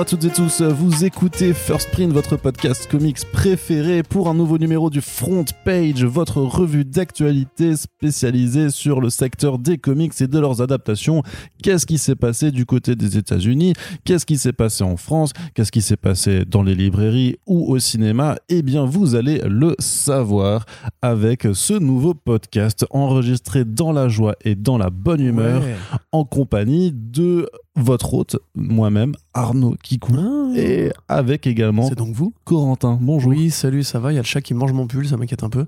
Bonjour à toutes et tous, vous écoutez First Print, votre podcast comics préféré pour un nouveau numéro du Front Page, votre revue d'actualité spécialisée sur le secteur des comics et de leurs adaptations. Qu'est-ce qui s'est passé du côté des États-Unis? Qu'est-ce qui s'est passé en France? Qu'est-ce qui s'est passé dans les librairies ou au cinéma? Eh bien, vous allez le savoir avec ce nouveau podcast enregistré dans la joie et dans la bonne humeur Ouais. en compagnie de votre hôte, moi-même, Arnaud Kikou, Ah. et avec également C'est donc vous Corentin. Bonjour. Oui, salut, ça va Il y a le chat qui mange mon pull, ça m'inquiète un peu.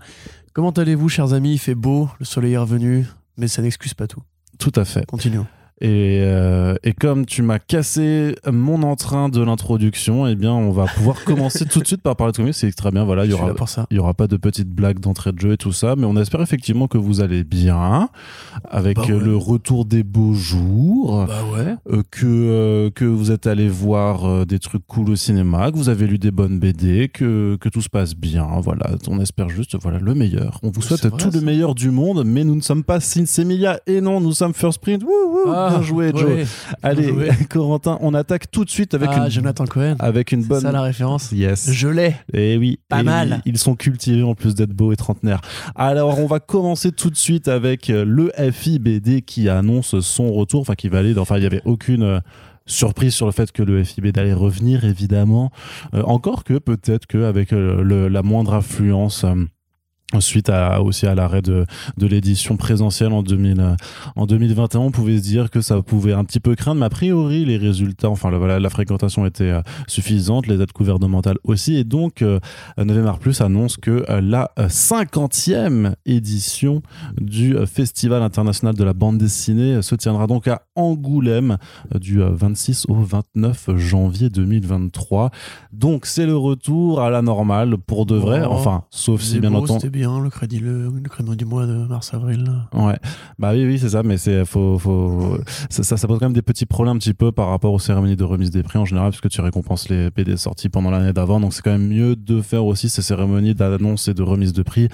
Comment allez-vous, chers amis? Il fait beau, le soleil est revenu, mais ça n'excuse pas tout. Tout à fait. Continuons. Et, euh, et comme tu m'as cassé mon entrain de l'introduction, eh bien, on va pouvoir commencer tout de suite par parler de comics. C'est très bien. Voilà, il y aura, il y aura pas de petites blagues d'entrée de jeu et tout ça, mais on espère effectivement que vous allez bien, avec Bah ouais. le retour des beaux jours. Bah ouais. euh, que, euh, que vous êtes allé voir euh, des trucs cool au cinéma, que vous avez lu des bonnes BD, que, que tout se passe bien. Voilà, on espère juste voilà, le meilleur. On vous souhaite vrai, tout le meilleur du monde, mais nous ne sommes pas Sinsemilia et non, nous sommes First Print. Wouh, wouh, Ah, bien joué, Joe. ouais. Allez, joué. Corentin, on attaque tout de suite avec, ah, une, Jonathan Cohen. avec une C'est bonne. ça la référence Yes. Je l'ai. Et oui, Pas et mal. ils sont cultivés en plus d'être beaux et trentenaires. Alors, on va commencer tout de suite avec euh, le FIBD qui annonce son retour, enfin qui va aller. Enfin, il n'y avait aucune euh, surprise sur le fait que le FIBD allait revenir, évidemment. Euh, encore que peut-être qu'avec la moindre affluence. euh, Suite à, aussi à l'arrêt de, de l'édition présentielle en, 2000, euh, en 2021, on pouvait se dire que ça pouvait un petit peu craindre, mais a priori, les résultats, enfin, la, voilà, la fréquentation était euh, suffisante, les aides gouvernementales aussi, et donc, euh, 9 Plus annonce que euh, la euh, 50e édition du Festival international de la bande dessinée se tiendra donc à Angoulême du euh, 26 au 29 janvier 2023. Donc, c'est le retour à la normale pour de vrai, Oh, enfin, sauf si bien entendu. Le crédit, le, du mois de mars-avril. là. Ouais, bah oui, oui, c'est ça, mais c'est faut, ça, ça, ça pose quand même des petits problèmes un petit peu par rapport aux cérémonies de remise des prix en général, puisque tu récompenses les PD sortis pendant l'année d'avant, donc c'est quand même mieux de faire aussi ces cérémonies d'annonce et de remise de prix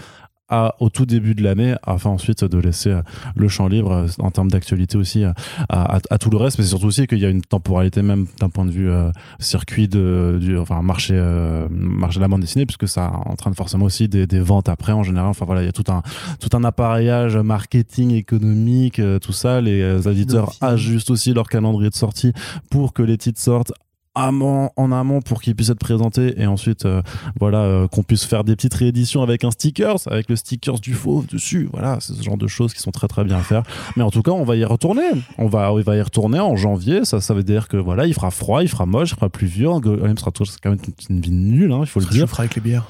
à, au tout début de l'année, afin ensuite de laisser euh, le champ libre euh, en termes d'actualité aussi euh, à, à, à tout le reste, mais c'est surtout aussi qu'il y a une temporalité même d'un point de vue euh, circuit de, du, enfin marché, euh, marché de la bande dessinée, puisque ça entraîne forcément aussi des, des ventes après en général. Enfin voilà, il y a tout un tout un appareillage marketing économique, tout ça. Les éditeurs ajustent aussi leur calendrier de sortie pour que les titres sortent amont- en amont pour qu'ils puissent être présentés et ensuite euh, voilà euh, qu'on puisse faire des petites rééditions avec un stickers avec le stickers du fauve dessus. Voilà c'est ce genre de choses qui sont très très bien à faire. Mais en tout cas on va y retourner. On va on va y retourner en janvier. Ça ça veut dire que voilà il fera froid il fera moche il fera pluvieux. Angoulême sera toujours quand même une, ville nulle hein, il faut le se dire. Réchauffera avec les bières.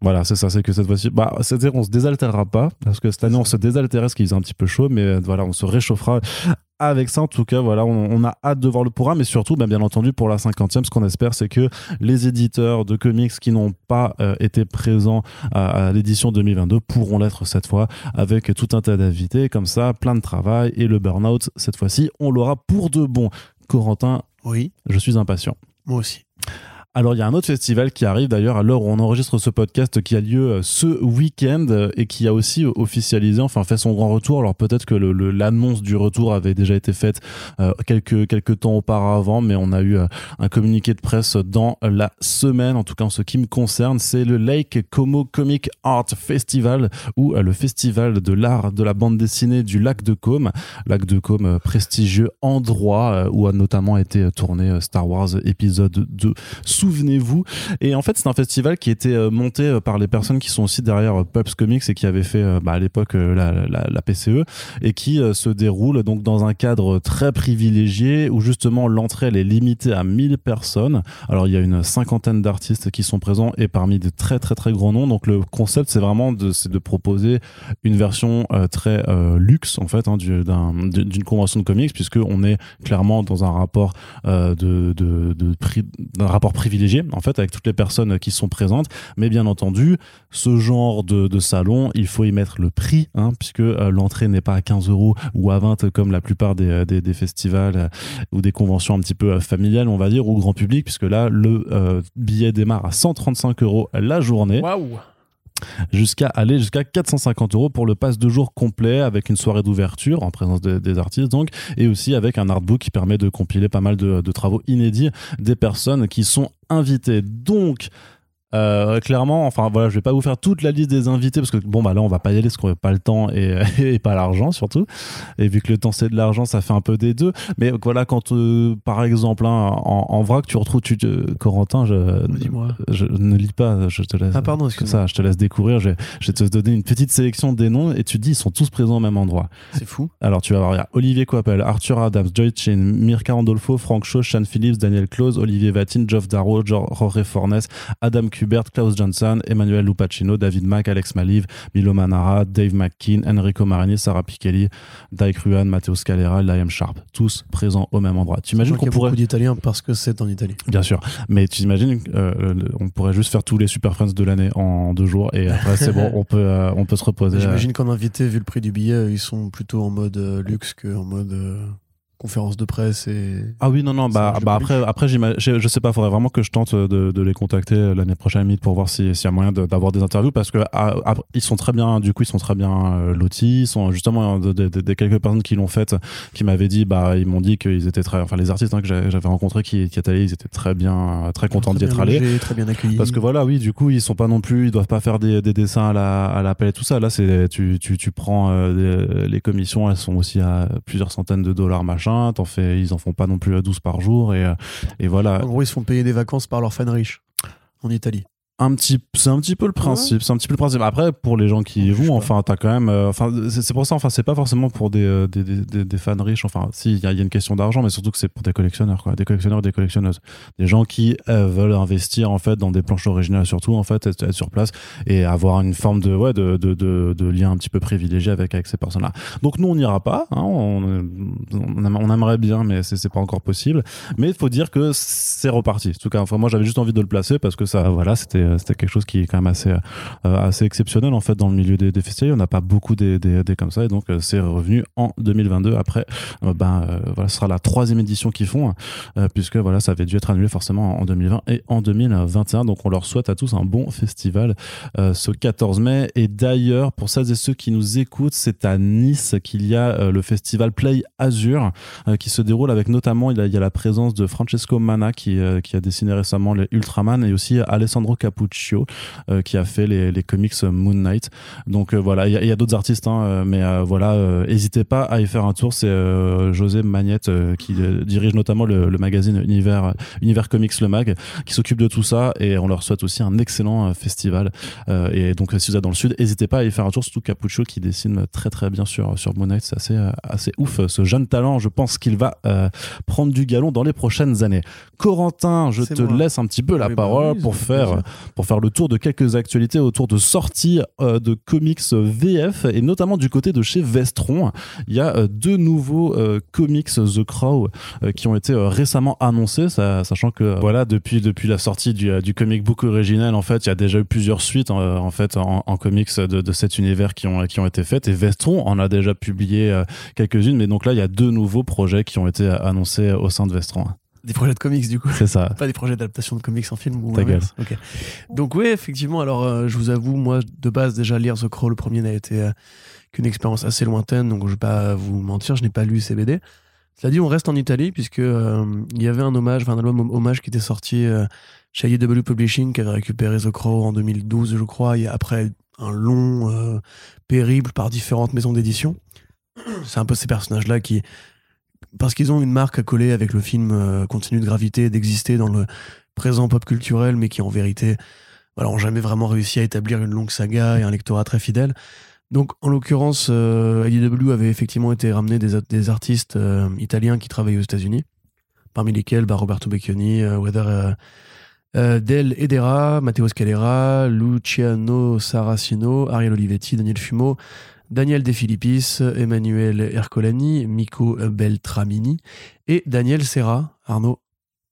voilà, c'est ça, c'est que cette fois-ci, bah, c'est-à-dire on se désaltérera pas, parce que cette année on se désaltérait parce qu'il faisait un petit peu chaud, mais euh, voilà, on se réchauffera avec ça. En tout cas, voilà, on, on a hâte de voir le programme, mais surtout, bah, bien entendu, pour la 50e, ce qu'on espère, c'est que les éditeurs de comics qui n'ont pas euh, été présents à, à l'édition 2022 pourront l'être cette fois, avec tout un tas d'invités, comme ça, plein de travail, et le burn-out, cette fois-ci, on l'aura pour de bon. Corentin, Oui, je suis impatient. moi aussi. Alors, il y a un autre festival qui arrive d'ailleurs à l'heure où on enregistre ce podcast qui a lieu euh, ce week-end euh, et qui a aussi euh, officialisé, enfin fait son grand retour. Alors peut-être que le- le- l'annonce du retour avait déjà été faite euh, quelques, quelques temps auparavant, mais on a eu un communiqué de presse dans la semaine. En tout cas, en ce qui me concerne, c'est le Lake Como Comic Art Festival ou le festival de l'art de la bande dessinée du lac de Côme. Lac de Côme, prestigieux endroit où a notamment été tourné Star Wars épisode 2 souvenez-vous. Et en fait, c'est un festival qui était euh, monté euh, par les personnes qui sont aussi derrière euh, Pubs Comics et qui avaient fait bah, à l'époque la, la, la PCE et qui se déroule donc dans un cadre très privilégié où justement l'entrée elle est limitée à 1000 personnes. Alors il y a une cinquantaine d'artistes qui sont présents et parmi de très très très grands noms. Donc le concept c'est vraiment de, c'est de proposer une version très luxe en fait hein, du- d'un- d'une convention de comics puisque on est clairement dans un rapport de, de, de prix- d'un rapport privilégié en fait avec toutes les personnes qui sont présentes. Mais bien entendu ce genre de, salon il faut y mettre le prix hein, puisque euh, l'entrée n'est pas à 15 euros ou à 20 comme la plupart des, des festivals euh, ou des conventions un petit peu euh, familiales on va dire ou grand public puisque là le euh, billet démarre à 135 euros la journée. Waouh jusqu'à aller jusqu'à 450 euros pour le pass de jour complet avec une soirée d'ouverture en présence de- des artistes donc et aussi avec un artbook qui permet de compiler pas mal de travaux inédits des personnes qui sont invitées. Donc euh, clairement, enfin voilà, je vais pas vous faire toute la liste des invités parce que bon bah là on va pas y aller parce qu'on n'a pas le temps et, et pas l'argent surtout. Et vu que le temps c'est de l'argent, ça fait un peu des deux. Mais voilà, quand euh, par exemple hein, en, en vrac tu retrouves tu, tu- Corentin, je, je ne lis pas, je te laisse. Ah, pardon, excuse-moi. ça, je te laisse découvrir. Je, je vais te donner une petite sélection des noms et tu te dis ils sont tous présents au même endroit. C'est fou. Alors tu vas voir, il y a Olivier Coppel, Arthur Adams, Joy Chin, Mirka Randolfo, Frank Shaw, Sean Phillips, Daniel Close, Olivier Vatin, Geoff Darrow, Jorge Fornes, Adam Kubert, Klaus Johnson, Emmanuel Lupacino, David Mack, Alex Maliv, Milo Manara, Dave McKean, Enrico Marini, Sarah Pikeli, Dyke Ruan, Matteo Scalera, Liam Sharp, tous présents au même endroit. Tu imagines qu'on pourrait beaucoup d'Italiens parce que c'est en Italie. Bien sûr, mais tu imagines, euh, le- on pourrait juste faire tous les Super Friends de l'année en deux jours et après c'est bon, on peut, euh, on peut se reposer. J'imagine qu'en invité, vu le prix du billet, ils sont plutôt en mode euh, luxe qu'en mode euh, conférence de presse et. Ah oui, non, non, bah, bah après, après j'imagine- je, sais pas, faudrait vraiment que je tente de, de les contacter l'année prochaine limite, pour voir si- s'il y a moyen de- d'avoir des interviews parce que ah, ah, ils sont très bien, du coup, ils sont très bien euh, lotis. Ils sont justement de- de- de- des quelques personnes qui l'ont fait, qui m'avaient dit, bah, ils m'ont dit qu'ils étaient très, enfin, les artistes hein, que j'avais rencontrés qui, qui étaient allés, ils étaient très bien, euh, très contents d'y être allés. Très bien accueillis. Parce que voilà, oui, du coup, ils sont pas non plus, ils doivent pas faire des, des dessins à la, à la et tout ça. Là, c'est, tu, tu, tu prends euh, les commissions, elles sont aussi à plusieurs centaines de dollars, machin. Fais, ils en font pas non plus à 12 par jour et, euh, et voilà. En gros, ils se font payer des vacances par leurs fans riches en Italie. Un petit, c'est un petit peu le principe. C'est un petit peu le principe. Après, pour les gens qui y pas. enfin, t'as quand même, euh, enfin, c'est pour ça, enfin, c'est pas forcément pour des, euh, des, des, des- des fans riches. Enfin, si, il y, a il y a une question d'argent, mais surtout que c'est pour des collectionneurs, quoi. Des collectionneurs et des collectionneuses. Des gens qui euh, veulent investir, en fait, dans des planches originales, surtout, en fait, être, être sur place et avoir une forme de, ouais, de, de, de, de lien un petit peu privilégié avec, avec ces personnes-là. Donc, nous, on n'ira pas, hein, on, on, aim- on aimerait bien, mais c'est c'est pas encore possible. Mais il faut dire que c'est reparti. En tout cas, enfin, moi, j'avais juste envie de le placer parce que ça, voilà, c'était, c'était quelque chose qui est quand même assez, euh, assez exceptionnel en fait dans le milieu des, des festivals. On n'a pas beaucoup des, des, comme ça et donc euh, c'est revenu en 2022. Après, euh, ben euh, voilà, ce sera la troisième édition qu'ils font euh, puisque voilà, ça avait dû être annulé forcément en 2020 et en 2021. Donc on leur souhaite à tous un bon festival euh, ce 14 mai. Et d'ailleurs, pour celles et ceux qui nous écoutent, c'est à Nice qu'il y a euh, le festival Play Azure euh, qui se déroule avec notamment il y a, la présence de Francesco Mana qui, euh, qui a dessiné récemment les Ultraman et aussi Alessandro Capuccio euh, qui a fait les, les comics Moon Knight. Donc euh, voilà, il y a, a d'autres artistes, hein, euh, mais euh, voilà, euh, n'hésitez pas à y faire un tour. C'est euh, José Magnette euh, qui dirige notamment le, le magazine Univers, Univers Comics Le Mag, qui s'occupe de tout ça et on leur souhaite aussi un excellent euh, festival. Euh, et donc si vous êtes dans le sud, n'hésitez pas à y faire un tour, surtout Capuccio qui dessine très très bien sur, sur Moon Knight. C'est assez, euh, assez ouf. Ce jeune talent, je pense qu'il va euh, prendre du galon dans les prochaines années. Corentin, je te moi. laisse un petit peu la Oui, bah parole oui, pour faire. Pour faire le tour de quelques actualités autour de sorties euh, de comics VF et notamment du côté de chez Vestron. Il y a euh, deux nouveaux euh, comics The Crow euh, qui ont été euh, récemment annoncés, sachant que euh, voilà depuis depuis la sortie du, euh, comic book original en fait il y a déjà eu plusieurs suites euh, en fait en, comics de, de cet univers qui ont qui ont été faites et Vestron en a déjà publié euh, quelques-unes mais donc là il y a deux nouveaux projets qui ont été euh, annoncés au sein de Vestron. Des projets de comics, du coup. C'est ça. Pas des projets d'adaptation de comics en film ou Ta l'inverse. Ok. Donc oui, effectivement. Alors, euh, je vous avoue, moi, de base, déjà lire The Crow, le premier n'a été euh, qu'une expérience assez lointaine. Donc, je vais pas vous mentir, je n'ai pas lu CBD. Cela dit, on reste en Italie puisque euh, il y avait un hommage, enfin un album hommage qui était sorti euh, chez IDW Publishing, qui avait récupéré The Crow en 2012, je crois, et après un long périple par différentes maisons d'édition. C'est un peu ces personnages-là qui, parce qu'ils ont une marque à coller avec le film, euh, continuent de graviter, d'exister dans le présent pop culturel, mais qui en vérité voilà, ont jamais vraiment réussi à établir une longue saga et un lectorat très fidèle. Donc, en l'occurrence, euh, IDW avait effectivement été ramené des, artistes euh, italiens qui travaillaient aux États-Unis, parmi lesquels bah, Roberto Becchioni, euh, Weather, Del Edera, Matteo Scalera, Luciano Saracino, Ariel Olivetti, Daniel Fumo, Daniel De Filippis, Emmanuel Ercolani, Miko Beltramini et Daniel Serra. Arnaud,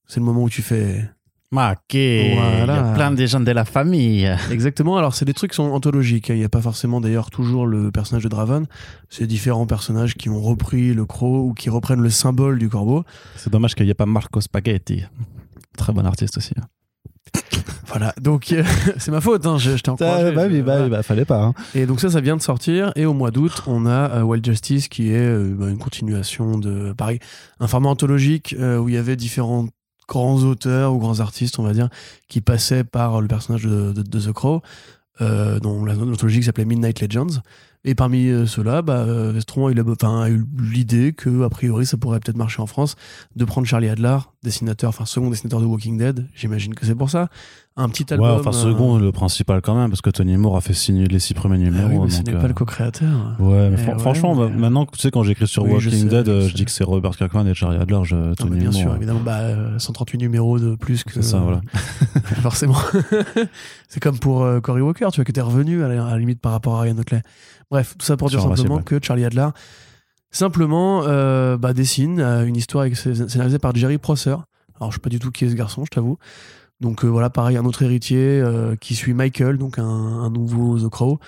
c'est le moment où tu fais Ma ok, Voilà. il y a plein de gens de la famille. Exactement, alors c'est des trucs qui sont anthologiques. hein. Il n'y a pas forcément d'ailleurs toujours le personnage de Draven. C'est différents personnages qui ont repris le croc ou qui reprennent le symbole du corbeau. C'est dommage qu'il n'y ait pas Marco Spaghetti. Très bon artiste aussi. Voilà, donc euh, c'est ma faute, hein, je, je t'ai encouragé. bah, je- bah, voilà. bah, fallait pas. hein. Et donc ça, ça vient de sortir. Et au mois d'août, on a euh, Wild Justice qui est euh, bah, une continuation de, pareil, un format anthologique euh, où il y avait différents grands auteurs ou grands artistes, on va dire, qui passaient par le personnage de, de- de The Crow, dont la- l'anthologie s'appelait Midnight Legends. Et parmi ceux-là, bah, Vestron a eu, enfin, a eu l'idée que, a priori, ça pourrait peut-être marcher en France, de prendre Charlie Adler, dessinateur, enfin second dessinateur de Walking Dead. J'imagine que c'est pour ça. Un petit Ouais, album. enfin, euh, second, le principal quand même, parce que Tony Moore a fait signer les six premiers ah numéros. oui, mais ce n'est euh, pas le co-créateur. Ouais, mais Eh fran- ouais, franchement, mais- bah, maintenant, tu sais, quand j'écris sur Oui, je Walking sais, Dead, je euh, je, dis que c'est Robert Kirkman et Charlie Adler, je, Non, mais Tony bien sûr, Moore. évidemment, bah, euh, 138 numéros de plus que. C'est ça, voilà. forcément. c'est comme pour euh, Cory Walker, tu vois, qui était revenu à la, à la limite par rapport à Ryan Otley. Bref, tout ça pour dire simplement que Charlie Adler, simplement, euh, bah, dessine euh, une histoire scénarisée par Jerry Prosser. Alors, je sais pas du tout qui est ce garçon, je t'avoue. Donc euh, voilà, pareil, un autre héritier euh, qui suit Michael, donc un, un nouveau The Crow,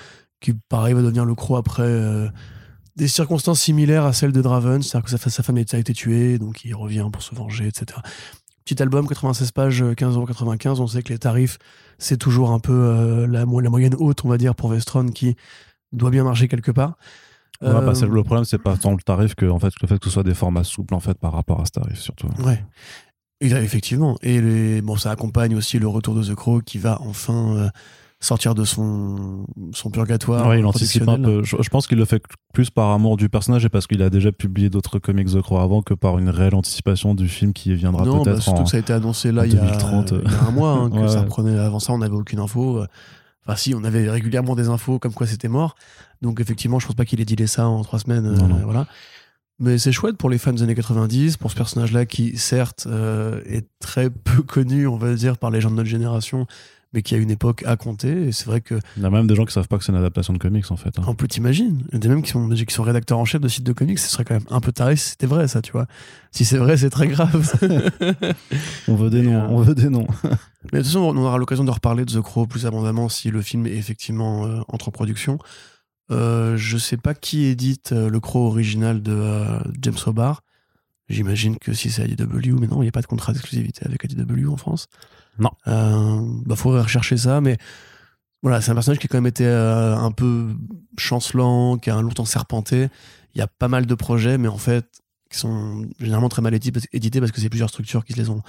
qui pareil va devenir le Crow après euh, des circonstances similaires à celles de Draven, c'est-à-dire que sa, sa femme a été tuée, donc il revient pour se venger, etc. Petit album, 96 pages, euh, 15,95€. On sait que les tarifs, c'est toujours un peu la, mo- la moyenne haute, on va dire, pour Vestron, qui doit bien marcher quelque part. Ouais, bah, le problème, c'est pas tant le tarif que en fait, le fait que ce soit des formats souples en fait, par rapport à ce tarif, surtout. Ouais. A- effectivement. Et les, bon, ça accompagne aussi le retour de The Crow qui va enfin euh, sortir de son, son purgatoire. Ouais, il anticipe un professionnel. peu. Je, je pense qu'il le fait plus par amour du personnage et parce qu'il a déjà publié d'autres comics The Crow avant que par une réelle anticipation du film qui viendra Non, bah, peut-être surtout en. que ça a été annoncé là il y, a, 2030, il y a un mois, hein, que Ouais, ça ouais. reprenait. Avant ça, on n'avait aucune info. euh, Enfin, si, on avait régulièrement des infos comme quoi c'était mort. Donc, effectivement, je pense pas qu'il ait dealé ça en trois semaines. euh, Non, non. Voilà. Mais c'est chouette pour les fans des années 90, pour ce personnage-là qui, certes, euh, est très peu connu, on va dire, par les gens de notre génération, mais qui a une époque à compter. Et c'est vrai que, Il y a même des gens qui savent pas que c'est une adaptation de comics en fait. hein. on peut t'imaginer, il y a des mêmes qui sont, qui sont rédacteurs en chef de sites de comics, ce serait quand même un peu taré si c'était vrai, ça, tu vois. Si c'est vrai, c'est très grave. On veut des noms, euh, on veut des noms. Mais de toute façon, on aura l'occasion de reparler de The Crow plus abondamment si le film est effectivement euh, entre en production. Euh, je sais pas qui édite euh, le Crow original de euh, James Hobart. J'imagine que si c'est IDW, mais non, il n'y a pas de contrat d'exclusivité avec IDW en France. Non. Euh, bah, faudrait rechercher ça, mais voilà, c'est un personnage qui a quand même été euh, un peu chancelant, qui a un longtemps serpenté. Il y a pas mal de projets, mais en fait, qui sont généralement très mal édi- édités parce que c'est plusieurs structures qui se les ont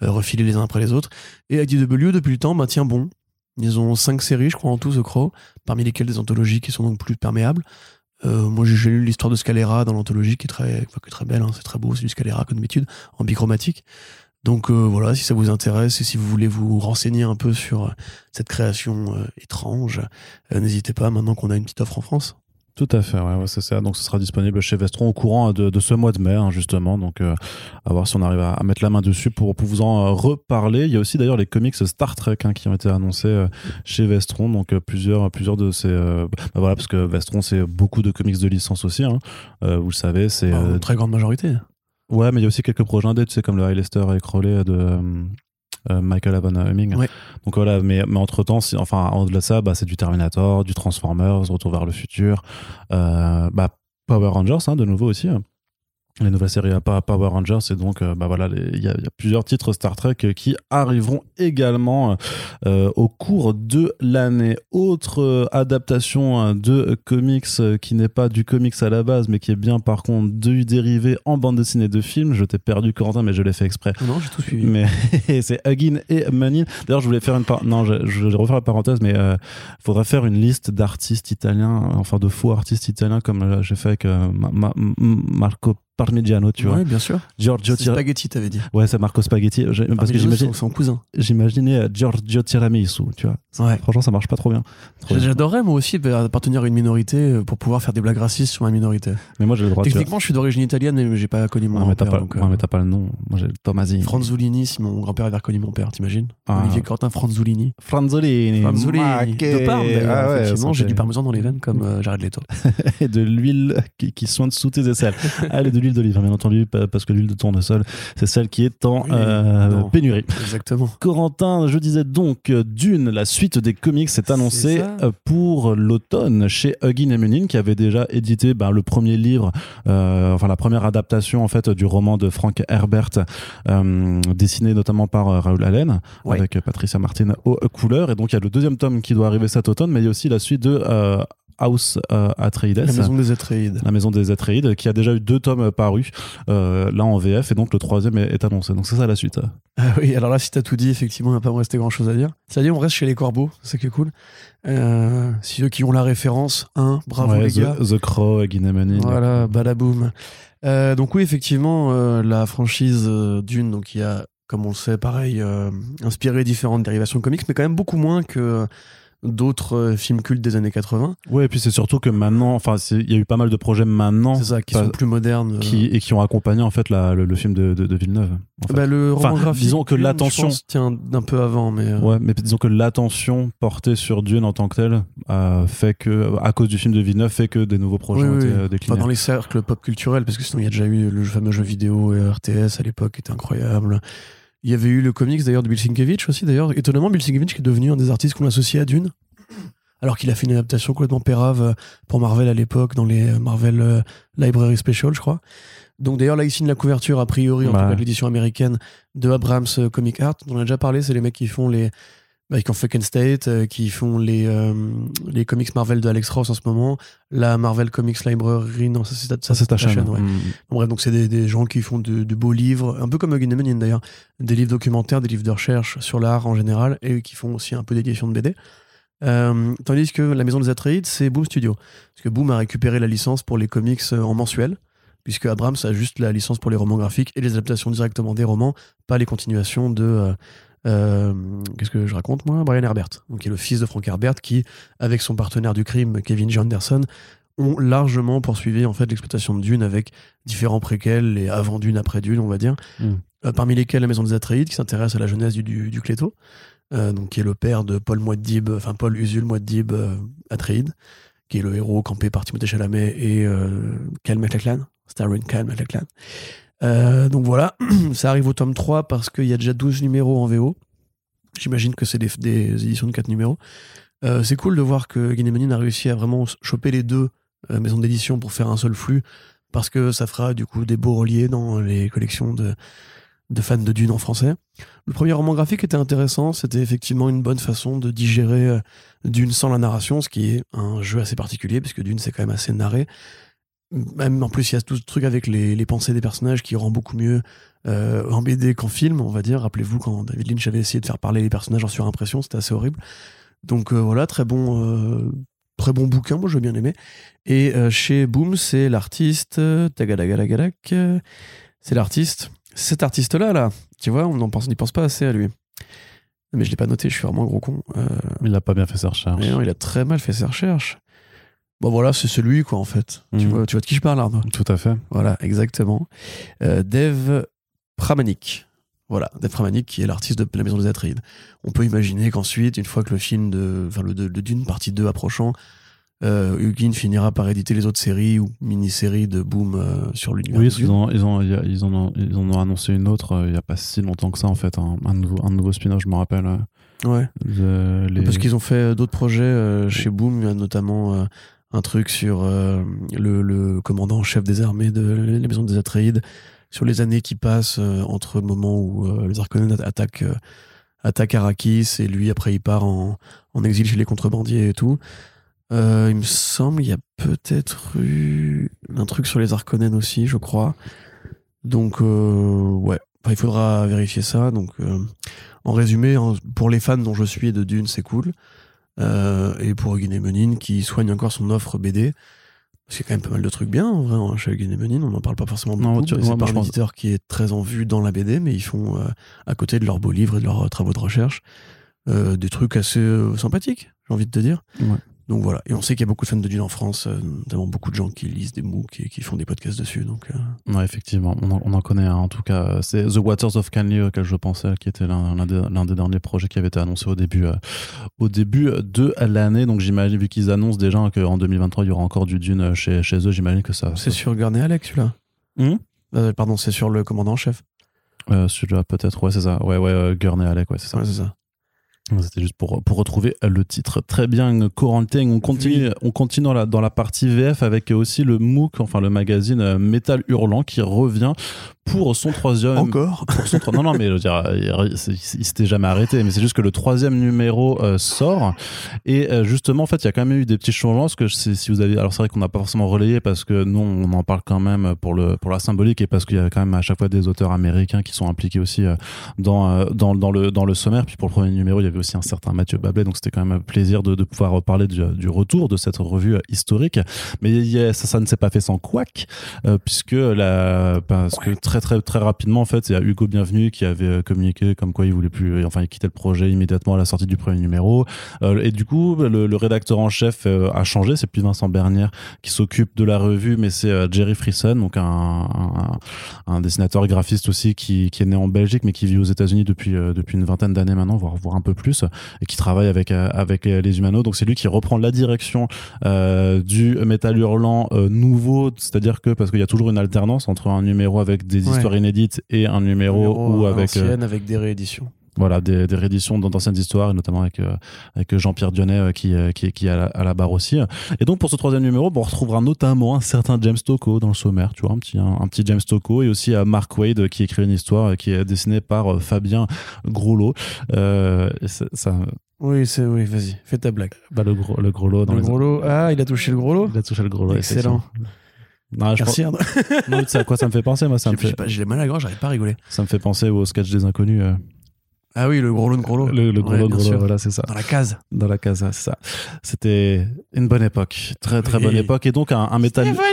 refilés les uns après les autres. Et IDW, depuis le temps, bah, tient bon. Ils ont cinq séries, je crois, en tout, The Crow, parmi lesquelles des anthologies qui sont donc plus perméables. Euh, moi, j'ai lu l'histoire de Scalera dans l'anthologie, qui est très, enfin, très belle, hein, c'est très beau, c'est du Scalera comme d'habitude, en bichromatique. Donc euh, voilà, si ça vous intéresse et si vous voulez vous renseigner un peu sur cette création euh, étrange, n'hésitez pas maintenant qu'on a une petite offre en France. Tout à fait, ouais, ouais, c'est ça. Donc ce sera disponible chez Vestron au courant de, de ce mois de mai, hein, justement. Donc euh, à voir si on arrive à, à mettre la main dessus pour, pour vous en euh, reparler. Il y a aussi d'ailleurs les comics Star Trek hein, qui ont été annoncés euh, chez Vestron. Donc plusieurs, plusieurs de ces. bah, voilà, parce que Vestron c'est beaucoup de comics de licence aussi. hein. Vous le savez, c'est. Une très grande majorité. Ouais, mais il y a aussi quelques projets indés, tu sais, comme le High Lester et Crowley de Michael Avon Humming. Ouais. Donc voilà, mais, mais entre temps, enfin, au-delà de ça, bah, c'est du Terminator, du Transformers, Retour vers le futur, euh, bah, Power Rangers, hein, de nouveau aussi. Les nouvelles séries à pa- Power Rangers, et donc, euh, bah voilà, il y, a il y a plusieurs titres Star Trek euh, qui arriveront également euh, au cours de l'année. Autre euh, adaptation euh, de comics euh, qui n'est pas du comics à la base, mais qui est bien par contre du dérivé en bande dessinée de film. Je t'ai perdu, Corentin, mais je l'ai fait exprès. Non, j'ai tout suivi. Mais c'est Huggin et Manin. D'ailleurs, je voulais faire une par... non, je, je vais refaire la parenthèse, mais il faudrait faire une liste d'artistes italiens, euh, enfin de faux artistes italiens, comme euh, j'ai fait avec euh, Ma- Marco Parmigiano, tu vois. Ouais, bien sûr. Giorgio C'est Tira- Spaghetti, t'avais dit. Ouais, c'est Marco Spaghetti. J'ai- Parce que j'imagine, son cousin. j'imaginais euh, Giorgio Tiramisu, tu vois. Ouais. Franchement, ça marche pas trop bien. J'adorerais moi aussi appartenir à une minorité euh, pour pouvoir faire des blagues racistes sur ma minorité. Mais moi, j'ai le droit Techniquement, je suis d'origine italienne, mais j'ai pas connu mon Non, grand-père. ouais, euh, mais t'as pas le nom. Moi, j'ai Tomasi. Franzolini, si mon grand-père avait reconnu mon père, t'imagines? Ah. Olivier Quentin Franzolini. Franzolini. Franzolini. Maquet. De Parme, Ah ouais, effectivement. J'ai du parmesan dans les veines comme euh, Jared Leto. et de l'huile qui, qui soigne sous tes aisselles. Allez, de l'huile d'olive, hein, bien entendu, parce que l'huile de tournesol, c'est celle qui est en Oui, euh, pénurie. Exactement. Corentin, je disais donc euh, Dune, la suite des comics est annoncée euh, pour l'automne chez Huggin et Munin qui avait déjà édité ben, le premier livre, euh, enfin la première adaptation en fait du roman de Frank Herbert, euh, dessiné notamment par Raoul Allen Ouais. avec Patricia Martin aux couleurs. Et donc il y a le deuxième tome qui doit arriver cet automne, mais il y a aussi la suite de House euh, Atreides. La maison des Atreides. La maison des Atreides, qui a déjà eu deux tomes parus, euh, là en VF, et donc le troisième est, est annoncé. Donc c'est ça la suite. Ah oui, alors là, si t'as tout dit, effectivement, il va pas me rester grand chose à dire. C'est-à-dire, on reste chez les corbeaux, c'est ça qui est cool. Euh, si ceux qui ont la référence, hein, bravo Ouais, les The, gars. The Crow, Munin. Voilà, badaboum. Euh, donc oui, effectivement, euh, la franchise euh, Dune, donc il y a, comme on le sait, pareil, euh, inspiré différentes dérivations de comics, mais quand même beaucoup moins que d'autres euh, films cultes des années 80. Ouais, et puis c'est surtout que maintenant, enfin, il y a eu pas mal de projets maintenant C'est ça, qui pas- sont plus modernes. euh. qui, et qui ont accompagné en fait la- le, le film de, de, de Villeneuve. en fait. Bah, le roman graphique, disons que l'attention- tient d'un peu avant, mais euh, Ouais, mais disons que l'attention portée sur Dune en tant que telle euh, fait que, à cause du film de Villeneuve, fait que des nouveaux projets Oui, ont oui. été euh, Enfin, déclinés. dans les cercles pop culturels, parce que sinon il y a déjà eu le fameux jeu vidéo et RTS à l'époque, qui était incroyable. Il y avait eu le comics d'ailleurs de Bill Sienkiewicz aussi, d'ailleurs. Étonnamment, Bill Sienkiewicz qui est devenu un des artistes qu'on associe à Dune. Alors qu'il a fait une adaptation complètement pérave euh, pour Marvel à l'époque, dans les euh, Marvel euh, Library Special, je crois. Donc d'ailleurs, là, il signe la couverture, a priori, en Ouais. tout cas de l'édition américaine de Abrams Comic Art, dont on a déjà parlé. C'est les mecs qui font les. Bah, qui ont Fucking State, euh, qui font les, euh, les comics Marvel de Alex Ross en ce moment, la Marvel Comics Library, non, ça c'est ta, ça, c'est ta chaîne. ouais. Mm. Bon, bref, donc c'est des, des gens qui font de, de beaux livres, un peu comme Huggin et Munin d'ailleurs, des livres documentaires, des livres de recherche sur l'art en général, et qui font aussi un peu d'édition de BD. Euh, tandis que la maison des Atreides, c'est Boom Studio. Parce que Boom a récupéré la licence pour les comics en mensuel, puisque Abrams a juste la licence pour les romans graphiques et les adaptations directement des romans, pas les continuations de. euh, Qu'est-ce que je raconte moi? Brian Herbert, donc qui est le fils de Frank Herbert, qui, avec son partenaire du crime, Kevin J. Anderson, ont largement poursuivi en fait l'exploitation de Dune avec différents préquels et avant Dune, après Dune, on va dire. Mm. Euh, parmi lesquels la Maison des Atreides, qui s'intéresse à la jeunesse du, du, du Cléto, euh, donc qui est le père de Paul Muad'Dib, enfin Paul Usul Muad'Dib euh, Atreides, qui est le héros campé par Timothée Chalamet et euh, Kyle MacLachlan, starring Kyle MacLachlan. Euh, donc voilà, ça arrive au tome 3 parce qu'il y a déjà 12 numéros en VO. J'imagine que c'est des, des éditions de 4 numéros. Euh, c'est cool de voir que Guinémenin a réussi à vraiment choper les deux euh, maisons d'édition pour faire un seul flux, parce que ça fera du coup des beaux reliés dans les collections de, de fans de Dune en français. Le premier roman graphique était intéressant, c'était effectivement une bonne façon de digérer Dune sans la narration, ce qui est un jeu assez particulier, puisque Dune c'est quand même assez narré. Même en plus, il y a tout ce truc avec les, les pensées des personnages qui rend beaucoup mieux euh, en BD qu'en film, on va dire. Rappelez-vous quand David Lynch avait essayé de faire parler les personnages en surimpression, c'était assez horrible. Donc euh, voilà, très bon, euh, très bon bouquin, moi j'ai bien aimé. Et chez Boom, c'est l'artiste, c'est l'artiste, cet artiste-là, là, tu vois, on pense, n'y pense pas assez à lui. Mais je l'ai pas noté, je suis vraiment un gros con. Euh, Il a pas bien fait sa recherche. mais non, il a très mal fait ses recherches. Bon voilà, c'est celui quoi en fait. Tu, Mhm. vois, tu vois de qui je parle Arnaud? Tout à fait. Voilà, exactement. Euh, Dev Pramanik. Voilà, Dev Pramanik qui est l'artiste de la Maison des Atreides. On peut imaginer qu'ensuite, une fois que le film de, enfin le de, de Dune partie 2 approchant, euh, Huggin finira par éditer les autres séries ou mini-séries de Boom euh, sur l'univers. Oui, de parce qu'ils Dune. ont, ils, ont, ils, en ont, ils en ont annoncé une autre euh, il n'y a pas si longtemps que ça, en fait. Un, un nouveau, un nouveau spin-off, je me rappelle. Ouais. les- Parce qu'ils ont fait d'autres projets chez Boom, notamment un truc sur euh, le, le commandant chef des armées de la maison des Atreides, sur les années qui passent euh, entre le moment où euh, les Harkonnen at- attaquent, attaquent Arrakis et lui après il part en, en exil chez les contrebandiers et tout. Il me semble il y a peut-être eu un truc sur les Harkonnen aussi, je crois. Donc ouais, il faudra vérifier ça. Donc en résumé, pour les fans dont je suis de Dune, c'est cool. Euh, et pour Guinée Menin, qui soigne encore son offre BD, parce qu'il y a quand même pas mal de trucs bien, en vrai, hein, chez Guinée Menin, on n'en parle pas forcément Non, beaucoup. tu- mais ouais, c'est pas un pense- éditeur qui est très en vue dans la BD, mais ils font, euh, à côté de leurs beaux livres et de leurs travaux de recherche, euh, des trucs assez sympathiques, j'ai envie de te dire. Ouais. Donc voilà. Et on sait qu'il y a beaucoup de fans de Dune en France, euh, notamment beaucoup de gens qui lisent des MOOC et qui font des podcasts dessus. Donc, euh, Ouais, effectivement, on en, on en connaît un en tout cas. C'est The Waters of Canley auquel je pensais, qui était l'un des, l'un des derniers projets qui avait été annoncé au début, euh, au début de l'année. Donc j'imagine, vu qu'ils annoncent déjà qu'en 2023 il y aura encore du Dune chez, chez eux, j'imagine que ça. c'est sur Gurney Alex, celui-là? Hmm? Euh, pardon, c'est sur le commandant en chef. Euh, Celui-là, peut-être, ouais, c'est ça. Ouais, ouais, euh, Gurney Alec, ouais, c'est ça. Ouais, c'est ça. C'était juste pour, pour retrouver le titre. Très bien, Corentin. On continue, on continue dans la, dans la partie VF avec aussi le MOOC, enfin le magazine euh, Metal Hurlant qui revient pour son troisième. Encore pour son Non, non, mais je veux dire, il, il- s'était jamais arrêté. Mais c'est juste que le troisième numéro euh, sort. Et euh, justement, en fait, il y a quand même eu des petits changements. Parce que sais- si vous avez. Alors, c'est vrai qu'on n'a pas forcément relayé parce que nous, on en parle quand même pour, le, pour la symbolique et parce qu'il y a quand même à chaque fois des auteurs américains qui sont impliqués aussi euh, dans, dans, dans, le, dans le sommaire. Puis pour le premier numéro, il y avait aussi un certain Mathieu Bablet. Donc, c'était quand même un plaisir de, de pouvoir parler du, du retour de cette revue historique. Mais il y a- ça, ça ne s'est pas fait sans couac, puisque la, parce que très, très, très rapidement, en fait, il y a Hugo Bienvenu qui avait euh, communiqué comme quoi il voulait plus, enfin, il quittait le projet immédiatement à la sortie du premier numéro. Euh, et du coup, le, le rédacteur en chef euh, a changé. C'est plus Vincent Bernière qui s'occupe de la revue, mais c'est euh, Jerry Frison, donc un, dessinateur graphiste aussi qui, est né en Belgique, mais qui vit aux États-Unis depuis, euh, depuis une vingtaine d'années maintenant, voire, voire un peu plus, et qui travaille avec, euh, avec les, les Humano. Donc c'est lui qui reprend la direction euh, du métal hurlant euh, nouveau, c'est-à-dire que parce qu'il y a toujours une alternance entre un numéro avec des Ouais. histoires inédites et un numéro, où à avec euh, avec des rééditions. voilà des, des rééditions dans d'anciennes histoires et notamment avec euh, avec Jean-Pierre Dionnet euh, qui euh, qui, qui est à la, à la barre aussi et donc pour ce troisième numéro bon, on retrouvera notamment un certain James Tocco dans le sommaire tu vois un petit un, un petit James Tocco et aussi euh, Mark Wade euh, qui écrit une histoire euh, qui est dessinée par euh, Fabien Groslo euh, ça, ça- Oui, c'est oui, vas-y, fais ta blague. bah, le gros le Groslo dans le les- gros lot. Ah, il a touché le gros lot. il a touché le Groslo Excellent. Non, je Merci. Pense- non, tu sais à quoi ça me fait penser moi ça me J'ai- fait mal à la gorge, j'arrive pas à rigoler. ça me fait penser au sketch des inconnus euh, Ah oui, le gros lot de gros lot. le, le Groslo Ouais, bien Groslo sûr. voilà c'est ça Dans la case. dans la casa, c'est ça. C'était une bonne époque, très très Oui. bonne époque, et donc un, un métal, Stéphanie.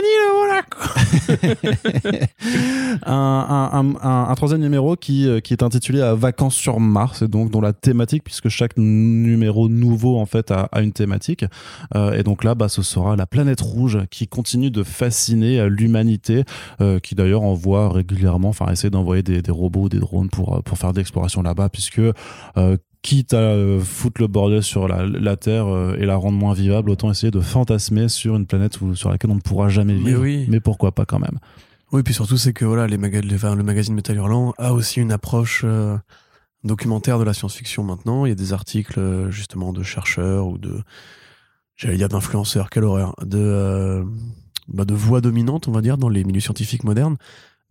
un, troisième numéro qui, euh, qui est intitulé Vacances sur Mars, et donc dont la thématique, puisque chaque numéro nouveau en fait a, une thématique, Euh, et donc là, bah, ce sera la planète rouge qui continue de fasciner euh, l'humanité, qui d'ailleurs envoie régulièrement, enfin essaie d'envoyer des, des robots, des drones pour pour faire des explorations là-bas, puisque quitte à euh, foutre le bordel sur la, la Terre euh, et la rendre moins vivable, autant essayer de fantasmer sur une planète où- sur laquelle on ne pourra jamais Mais vivre. oui. Mais pourquoi pas quand même Oui, puis surtout, c'est que voilà, les maga- les- enfin, le magazine Metal Hurlant a aussi une approche euh, documentaire de la science-fiction maintenant. Il y a des articles justement de chercheurs ou de, j'allais dire d'influenceurs, quelle horreur, de, euh, bah, de voix dominantes, on va dire, dans les milieux scientifiques modernes.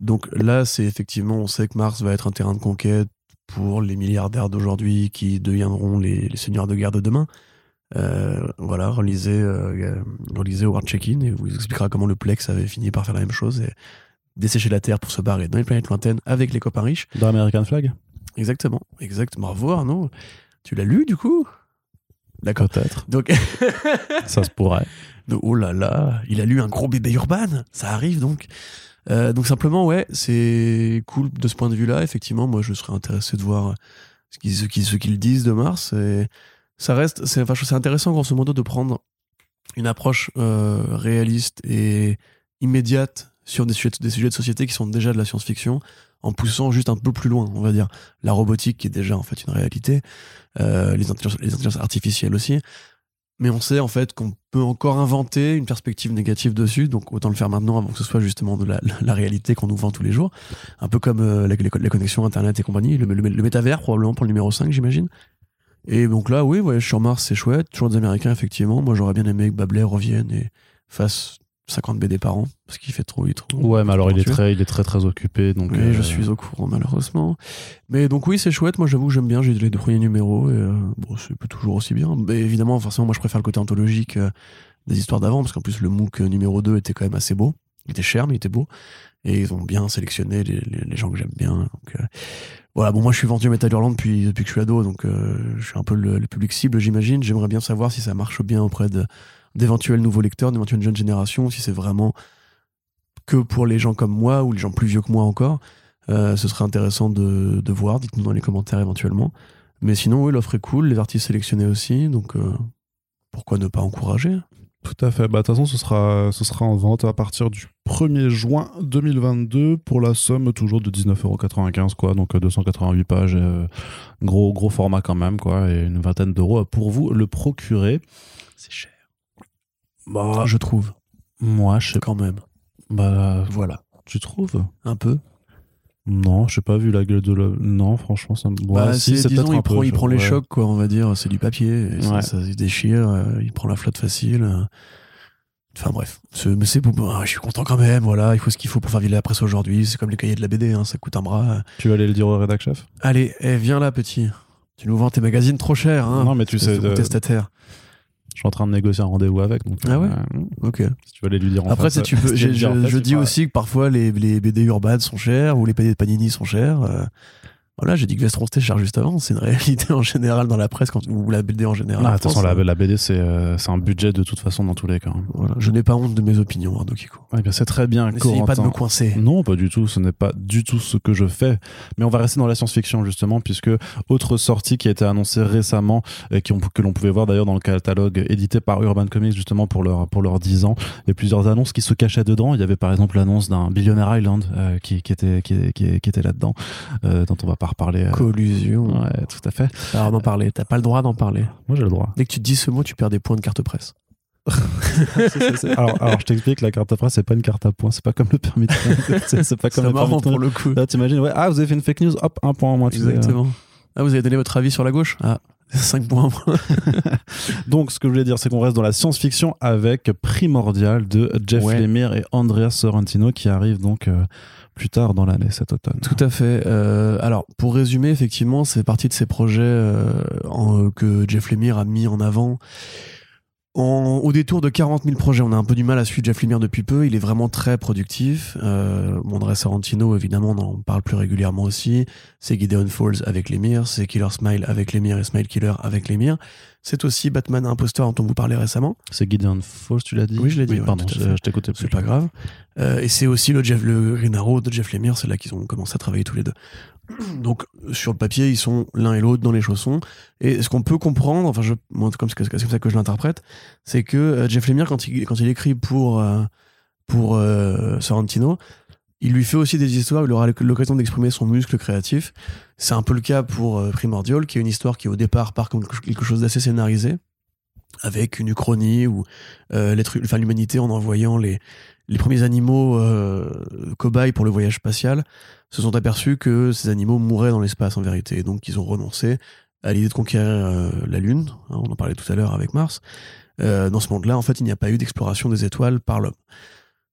Donc là, c'est effectivement, on sait que Mars va être un terrain de conquête pour les milliardaires d'aujourd'hui qui deviendront les, les seigneurs de guerre de demain. Euh, voilà, relisez, euh, relisez Howard Check-in et vous expliquera comment le Plex avait fini par faire la même chose et dessécher la Terre pour se barrer dans les planètes lointaines avec les copains riches. Dans American Flag Exactement, exact. Bravo Arnaud. Tu l'as lu du coup? D'accord. Peut-être. Donc, Ça se pourrait. donc, oh là là, il a lu un gros bébé urbain. Ça arrive donc. Euh, donc simplement, ouais, c'est cool de ce point de vue-là. Effectivement, moi, je serais intéressé de voir ce qu'ils ce qu'ils- qu'ils disent de Mars. Et ça reste, c'est enfin, intéressant grosso modo de prendre une approche euh, réaliste et immédiate sur des sujets, des sujets de société qui sont déjà de la science-fiction, en poussant juste un peu plus loin, on va dire. La robotique qui est déjà en fait une réalité, euh, les, intelligences, les intelligences artificielles aussi. Mais on sait en fait qu'on peut encore inventer une perspective négative dessus, donc autant le faire maintenant avant que ce soit justement de la, réalité qu'on nous vend tous les jours. Un peu comme euh, la- connexions Internet et compagnie, le, le, métavers probablement pour le numéro 5, j'imagine. Et donc là, oui, voyage sur Mars, c'est chouette. Toujours des Américains, effectivement. Moi, j'aurais bien aimé que Bablet revienne et fasse 50 BD par an, parce qu'il fait trop, il est trop. Ouais, mais alors il est très, il est très très occupé, donc. Oui, euh, je suis au courant, malheureusement. Mais donc, oui, c'est chouette. Moi, j'avoue j'aime bien. J'ai les deux premiers numéros. Et euh, bon, c'est toujours aussi bien. Mais évidemment, forcément, moi, je préfère le côté anthologique euh, des histoires d'avant, parce qu'en plus, le MOOC euh, numéro 2 était quand même assez beau. Il était cher, mais il était beau. Et ils ont bien sélectionné les, les, les gens que j'aime bien. Donc, euh, voilà, bon, moi, je suis vendu à Metal Hurlant depuis, depuis que je suis ado, donc euh, je suis un peu le, le public cible, j'imagine. J'aimerais bien savoir si ça marche bien auprès de- d'éventuels nouveaux lecteurs, d'éventuelles jeunes générations, si c'est vraiment que pour les gens comme moi ou les gens plus vieux que moi encore. Euh, ce serait intéressant de, de voir. Dites-nous dans les commentaires éventuellement. Mais sinon, oui, l'offre est cool. Les artistes sélectionnés aussi. Donc, euh, pourquoi ne pas encourager? Tout à fait. Bah, de toute façon, ce sera, ce sera en vente à partir du 1er juin 2022 pour la somme toujours de 19,95€, quoi. Donc euh, 288 pages, euh, gros, gros format quand même, quoi. Et une vingtaine d'euros pour vous le procurer. C'est cher. Bah, Je trouve, moi, je sais quand même. Bah, Voilà. Tu trouves Un peu? Non, j'ai pas vu la gueule de la. Non, franchement, ça me. Bah, Ouais, si, c'est- disons, il prend, peu, il je- prend les ouais. chocs, quoi, on va dire. C'est du papier. et ça, Ouais. ça se déchire. euh, il prend la flotte facile. euh. Enfin bref. Mais c'est ah, je suis content quand même. Voilà, il faut ce qu'il faut pour faire vivre la presse aujourd'hui. C'est comme les cahiers de la BD. hein, ça coûte un bras. Tu vas aller le dire au rédac chef? Allez, eh, viens là, petit. Tu nous vends tes magazines trop cher. Hein, Non, mais tu sais, de euh, testataire. Je suis en train de négocier un rendez-vous avec. Donc, Ah ouais euh, Ok. Si tu vas aller lui dire en Après, face, tu euh, peux, je, je il dis aussi que parfois les, les BD Urban sont chers ou les BD de Panini sont chers. Voilà, j'ai dit que Vestron cher juste avant. C'est une réalité en général dans la presse quand, ou la BD en général. Ah, en attention, la, la BD, c'est euh, un budget de toute façon dans tous les cas. hein. voilà. Je n'ai pas honte de mes opinions, Arnaud Kiko. Ouais, bien, c'est très bien, N'essayez pas de me coincer. Non, pas du tout. Ce n'est pas du tout ce que je fais. Mais on va rester dans la science-fiction justement, puisque autre sortie qui a été annoncée récemment et qui on- que l'on pouvait voir d'ailleurs dans le catalogue édité par Urban Comics justement pour leur pour leurs 10 ans. Et plusieurs annonces qui se cachaient dedans. Il y avait par exemple l'annonce d'un Billionaire Island euh, qui, qui était qui, qui- qui était là-dedans, euh, dont on va pas reparler. euh. Collusion. Ouais, tout à fait. Alors d'en parler. T'as pas le droit d'en parler. Moi j'ai le droit. Dès que tu dis ce mot, tu perds des points de carte presse. alors, alors je t'explique, la carte à presse c'est pas une carte à points, c'est pas comme le permis de. C'est c'est pas comme C'est le permis marrant de pour le coup. Là, t'imagines, ouais, ah, vous avez fait une fake news, hop, un point en moins. tu sais, euh. Exactement. Ah, vous avez donné votre avis sur la gauche? Ah, 5 points en moins. Donc, ce que je voulais dire, c'est qu'on reste dans la science-fiction avec Primordial de Jeff Ouais. Lemire et Andrea Sorrentino qui arrive donc euh, plus tard dans l'année, cet automne. Tout à fait. Euh, alors, pour résumer, effectivement, c'est partie de ces projets euh, que Jeff Lemire a mis en avant. En- au détour de 40 000 projets, on a un peu du mal à suivre Jeff Lemire depuis peu. Il est vraiment très productif. Euh, André Sorrentino, évidemment, on en parle plus régulièrement aussi. C'est Gideon Falls avec Lemire, c'est Killer Smile avec Lemire et Smile Killer avec Lemire. C'est aussi Batman Impostor dont on vous parlait récemment. C'est Gideon Falls, tu l'as dit Oui, je l'ai dit, ouais, pardon, je, t'écoutais plus. C'est pas grave. Euh, et c'est aussi le, Jeff, le Green Arrow de Jeff Lemire, c'est là qu'ils ont commencé à travailler tous les deux. Donc sur le papier, ils sont l'un et l'autre dans les chaussons. Et ce qu'on peut comprendre, enfin, je, moi, comme c'est comme ça que je l'interprète, c'est que euh, Jeff Lemire, quand il, quand il écrit pour, euh, pour euh, Sorrentino, il lui fait aussi des histoires où il aura l'occasion d'exprimer son muscle créatif. C'est un peu le cas pour Primordial, qui est une histoire qui au départ part comme quelque chose d'assez scénarisé, avec une uchronie où euh, l'humanité en envoyant les, les premiers animaux euh, cobayes pour le voyage spatial se sont aperçus que ces animaux mouraient dans l'espace en vérité. Donc ils ont renoncé à l'idée de conquérir euh, la Lune. hein, on en parlait tout à l'heure avec Mars. Euh, dans ce monde-là, en fait, il n'y a pas eu d'exploration des étoiles par l'homme.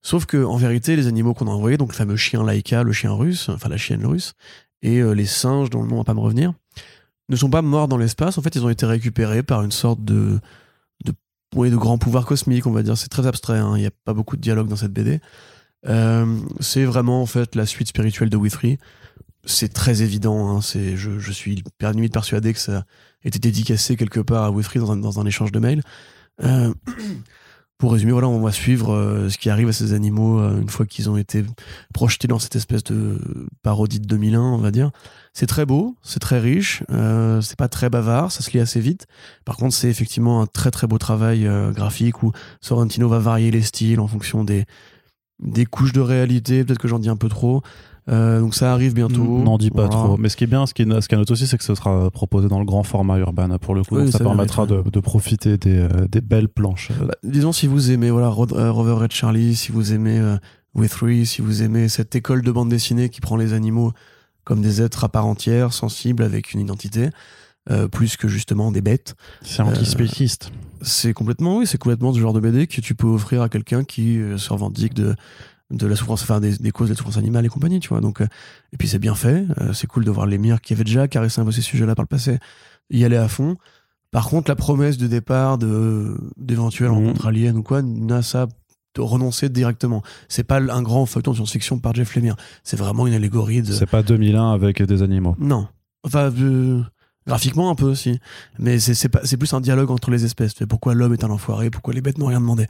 Sauf que, en vérité, les animaux qu'on a envoyés, donc le fameux chien Laika, le chien russe, enfin la chienne russe, et les singes dont le nom va pas me revenir, ne sont pas morts dans l'espace. En fait, ils ont été récupérés par une sorte de, ouais, de grand pouvoir cosmique, on va dire. C'est très abstrait. hein. Il n'y a pas beaucoup de dialogue dans cette BD. Euh, c'est vraiment en fait la suite spirituelle de Withry. C'est très évident. hein. C'est, je, je suis limite persuadé que ça a été dédicacé quelque part à Withry dans un, dans un échange de mails. Euh, pour résumer, voilà, on va suivre euh, ce qui arrive à ces animaux euh, une fois qu'ils ont été projetés dans cette espèce de parodie de 2001, on va dire. C'est très beau, c'est très riche, euh, c'est pas très bavard, ça se lit assez vite. Par contre, c'est effectivement un très très beau travail euh, graphique où Sorrentino va varier les styles en fonction des, des couches de réalité. Peut-être que j'en dis un peu trop. Euh, donc ça arrive bientôt. N'en dis pas Voilà. trop. Mais ce qui est bien, ce qui est, ce qui est note aussi, c'est que ce sera proposé dans le grand format urbain pour le coup. Oui, donc ça, ça permettra de, profiter des, euh, des belles planches. Bah, disons si vous aimez voilà euh, Rover Red Charlie, si vous aimez euh, Withry, si vous aimez cette école de bande dessinée qui prend les animaux comme des êtres à part entière, sensibles avec une identité, euh, plus que justement des bêtes. C'est anti-spéciste. C'est complètement oui, c'est complètement ce genre de BD que tu peux offrir à quelqu'un qui euh, se revendique de de la souffrance, enfin des, des causes de la souffrance animale et compagnie, tu vois. Donc, euh, et puis c'est bien fait. euh, c'est cool de voir l'émir qui avait déjà caressé un peu ces sujets-là par le passé, y aller à fond. Par contre, la promesse de départ de d'éventuelles Mhm. rencontres aliens ou quoi, n'a ça de renoncer directement. C'est pas un grand feuilleton de science-fiction par Jeff Lemire. C'est vraiment une allégorie de. C'est pas 2001 avec des animaux. Non. Enfin, euh, graphiquement un peu aussi. Mais c'est plus un dialogue entre les espèces. Pourquoi l'homme est un enfoiré, pourquoi les bêtes n'ont rien demandé.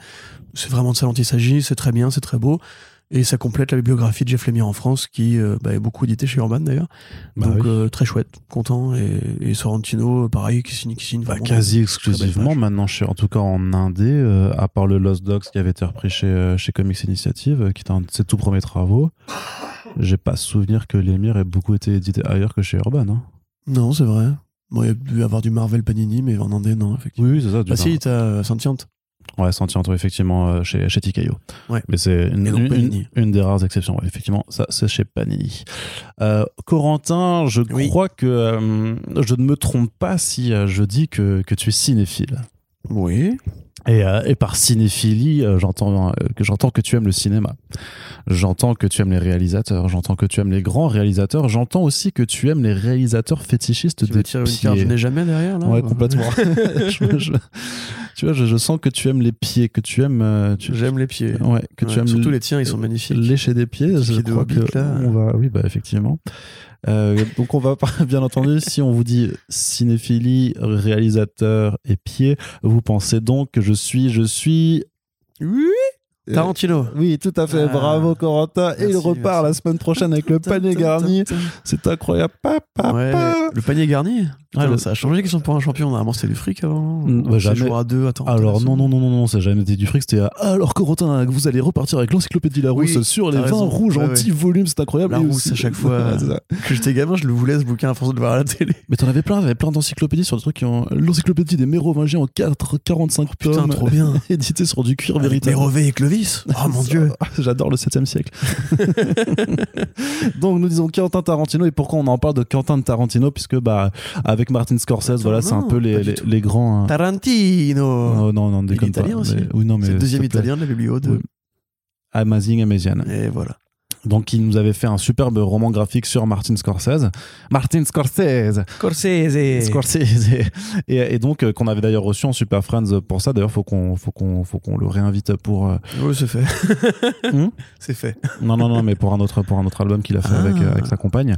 C'est vraiment de ça dont il s'agit, c'est très bien, c'est très beau. Et ça complète la bibliographie de Jeff Lemire en France, qui euh, bah, est beaucoup édité chez Urban d'ailleurs. Bah Donc oui. euh, très chouette, content. Et, et Sorrentino, pareil, qui signe, qui signe Bah, quasi exclusivement maintenant, chez, en tout cas en indé, euh, à part le Lost Dogs qui avait été repris chez, euh, chez Comics Initiative, euh, qui était un de ses tout premiers travaux. J'ai pas souvenir que l'émir ait beaucoup été édité ailleurs que chez Urban. Hein. Non, c'est vrai. Bon, il y a dû y avoir du Marvel Panini, mais en indé, non, effectivement. Oui, oui, c'est ça. Ah genre. si, t'as euh, Sentient. Ouais, Santiago, effectivement, euh, chez, chez TKO. Ouais. Mais c'est une, des rares exceptions. Ouais, effectivement, ça, c'est chez Panini. Euh, Corentin, je Oui. crois que euh, je ne me trompe pas si je dis que, que tu es cinéphile. Oui. Et, euh, et par cinéphilie, euh, j'entends euh, que j'entends que tu aimes le cinéma. J'entends que tu aimes les réalisateurs. J'entends que tu aimes les grands réalisateurs. J'entends aussi que tu aimes les réalisateurs fétichistes Tu des tirer une pieds. carte, je n'ai jamais derrière là. Ouais, complètement. Je- je- tu vois, je, je sens que tu aimes les pieds, que tu aimes. euh, J'aime les pieds. Ouais, que tu aimes Surtout les tiens, ils sont magnifiques. lécher des pieds. Petit Je pied de crois que là. on va, oui, bah effectivement. Euh, donc on va bien entendu, si on vous dit cinéphilie, réalisateur et pieds, vous pensez donc que je suis, je suis. Oui. Tarantino. Oui, tout à fait. Ah. Bravo Corentin. et il Merci, repart la semaine prochaine avec le panier garni. C'est incroyable. Pa, pa, Ouais, pa. le panier garni? Ouais, ça, le- ça a changé qu'ils sont pour un champion. Normalement, c'était du fric avant. Mm, bah, jamais. à deux. Attends. Alors non, non, non, non, non, ça n'a jamais été du fric. C'était alors Corentin, vous allez repartir avec l'encyclopédie Larousse Oui, sur les vins rouges Ouais, en ouais. 10 volumes. C'est incroyable. Larousse à chaque fois. Ouais, c'est ça. Que j'étais gamin, je le voulais ce bouquin à force de le voir à la télé. Mais t'en avais plein, t'avais plein d'encyclopédies sur des trucs qui ont. L'encyclopédie des mérovingiens en 4, 45 Putain, tomes. trop bien. édité sur du cuir Avec véritable. Mérové et Clovis. Oh mon dieu. J'adore le 7 siècle. Donc nous disons Quentin Tarantino et pourquoi on en parle de Quentin Tarantino puisque bah avec Martin Scorsese Attends, voilà c'est un non, peu les, les, grands. hein. Tarantino. Non non est déconne pas. aussi. Mais- oui non mais C'est le deuxième italien de la biblio de. Oui. Amazing Amazing. Et voilà. Donc il nous avait fait un superbe roman graphique sur Martin Scorsese. Martin Scorsese. Scorsese. Scorsese. Et, et donc euh, qu'on avait d'ailleurs reçu en Super Friends pour ça. D'ailleurs faut qu'on faut qu'on faut qu'on le réinvite pour. euh, Oui, c'est fait. Hmm c'est fait. Non, non, non, mais pour un autre, pour un autre album qu'il a fait Ah. avec, euh, avec sa compagne,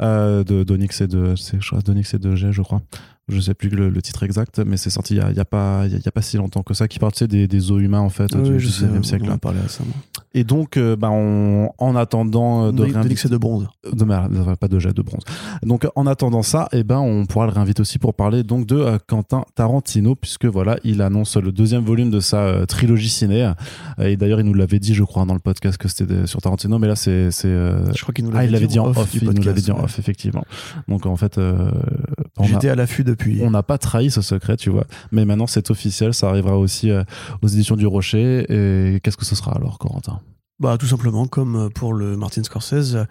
euh, de d'Onyx et de, c'est, d'Onyx et de G, je crois. Je sais plus le, le titre exact, mais c'est sorti il y a, il y a pas, y a, il y a pas si longtemps que ça, qui sais, des, des os humains en fait du Oui, je sais. 19e siècle. On en a parlé récemment. Et donc, euh, bah, on, en attendant euh, de De de bronze. de merde, pas de jet de bronze. Donc, en attendant ça, eh ben, on pourra le réinviter aussi pour parler donc de euh, Quentin Tarantino, puisque voilà, il annonce le deuxième volume de sa euh, trilogie ciné. Euh, Et d'ailleurs, il nous l'avait dit, je crois, dans le podcast que c'était de- sur Tarantino, mais là, c'est, euh, Je crois qu'il nous ah, l'avait dit en off, du il nous l'avait dit en off, effectivement. Donc en fait, euh, a- J'étais à l'affût depuis. on n'a pas trahi ce secret, tu vois. Mais maintenant, c'est officiel, ça arrivera aussi euh, aux éditions du Rocher. Et qu'est-ce que ce sera alors, Corentin? Bah, tout simplement, comme euh, pour le Martin Scorsese, euh,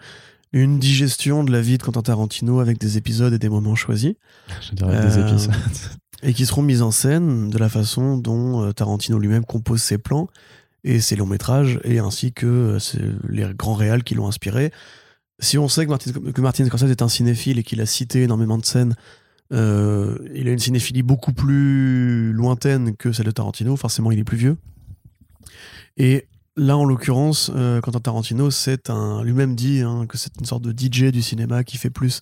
une digestion de la vie de Quentin Tarantino avec des épisodes et des moments choisis, Je dirais des épices. et qui seront mis en scène de la façon dont Tarantino lui-même compose ses plans et ses longs métrages, et ainsi que les grands réals qui l'ont inspiré. Si on sait que Martin, que Martin Scorsese est un cinéphile et qu'il a cité énormément de scènes, euh, il a une cinéphilie beaucoup plus lointaine que celle de Tarantino, forcément il est plus vieux. Et là, en l'occurrence, euh, Quentin Tarantino, c'est un lui-même dit hein, que c'est une sorte de DJ du cinéma qui fait plus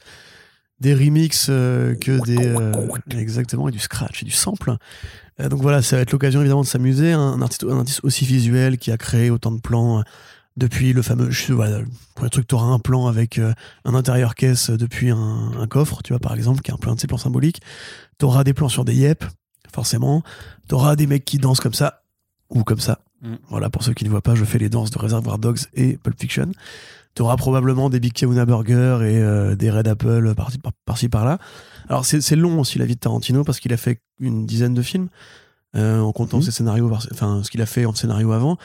des remixes euh, que des euh, exactement et du scratch et du sample. Donc voilà, ça va être l'occasion évidemment de s'amuser. Un, artiste, un artiste aussi visuel qui a créé autant de plans depuis le fameux. Je, sais, voilà, le truc, tu auras un plan avec euh, un intérieur caisse depuis un, un coffre, tu vois par exemple, qui est un peu un de ces plans symboliques. Tu auras des plans sur des yep, forcément. Tu auras des mecs qui dansent comme ça ou comme ça. Mm. Voilà, pour ceux qui ne voient pas, je fais les danses de Reservoir Dogs et Pulp Fiction. Tu auras probablement des Big Kahuna Burger et euh, des Red Apple par-ci par, par-là. Alors, c'est long aussi la vie de Tarantino parce qu'il a fait une dizaine de films euh, en comptant Mhm. ses scénarios, enfin ce qu'il a fait en scénario avant.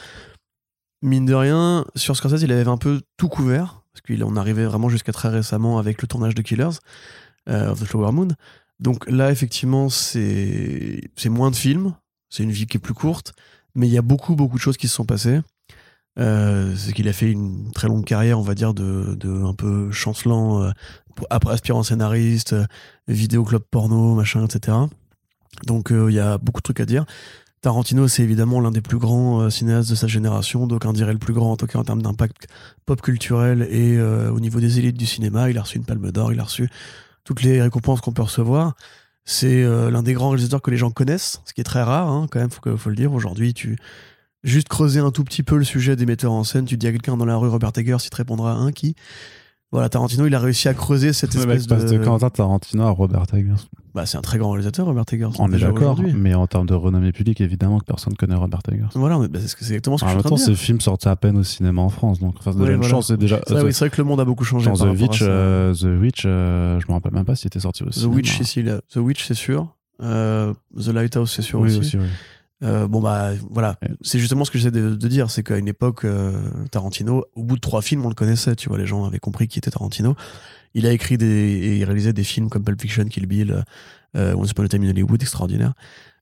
Mine de rien, sur Scorsese, il avait un peu tout couvert parce qu'on arrivait vraiment jusqu'à très récemment avec le tournage de Killers euh, of the Flower Moon. Donc là, effectivement, c'est moins de films, c'est une vie qui est plus courte, mais il y a beaucoup, beaucoup de choses qui se sont passées. Euh, c'est qu'il a fait une très longue carrière, on va dire, de, de un peu chancelant, euh, aspirant scénariste, euh, vidéo club porno, machin, etc. Donc il y a beaucoup de trucs à dire. Tarantino, c'est évidemment l'un des plus grands euh, cinéastes de sa génération, d'aucuns diraient le plus grand, en tout cas en termes d'impact pop culturel et euh, au niveau des élites du cinéma. Il a reçu une palme d'or, il a reçu toutes les récompenses qu'on peut recevoir. C'est euh, l'un des grands réalisateurs que les gens connaissent, ce qui est très rare, hein, quand même, faut, faut le dire. Aujourd'hui, tu juste creuser un tout petit peu le sujet des metteurs en scène, tu dis à quelqu'un dans la rue Robert Eggers, il te répondra un qui? Voilà, Tarantino, il a réussi à creuser cette Le espèce mec passe de Quentin Tarantino à Robert Eggers. Bah, c'est un très grand réalisateur, Robert Eggers. On est d'accord, mais en termes de renommée publique, évidemment que personne connaît Robert Eggers. Voilà, mais bah, c'est exactement ce que En je même temps, train ce de dire. film sortait à peine au cinéma en France, donc enfin, Ouais, une voilà. chance. C'est déjà C'est vrai, oui, c'est vrai que le monde a beaucoup changé. Par The Witch, euh, The Witch, euh, je me rappelle même pas s'il était sorti au cinéma. Witch, The Witch, c'est sûr. Euh, The Lighthouse, c'est sûr oui, aussi. aussi, oui. Euh, bon bah voilà, c'est justement ce que j'essaie de, de dire, c'est qu'à une époque, euh, Tarantino, au bout de trois films, on le connaissait, tu vois, les gens avaient compris qui était Tarantino. Il a écrit des, et il réalisait des films comme Pulp Fiction, Kill Bill, euh, Once Upon a Time in Hollywood, extraordinaire.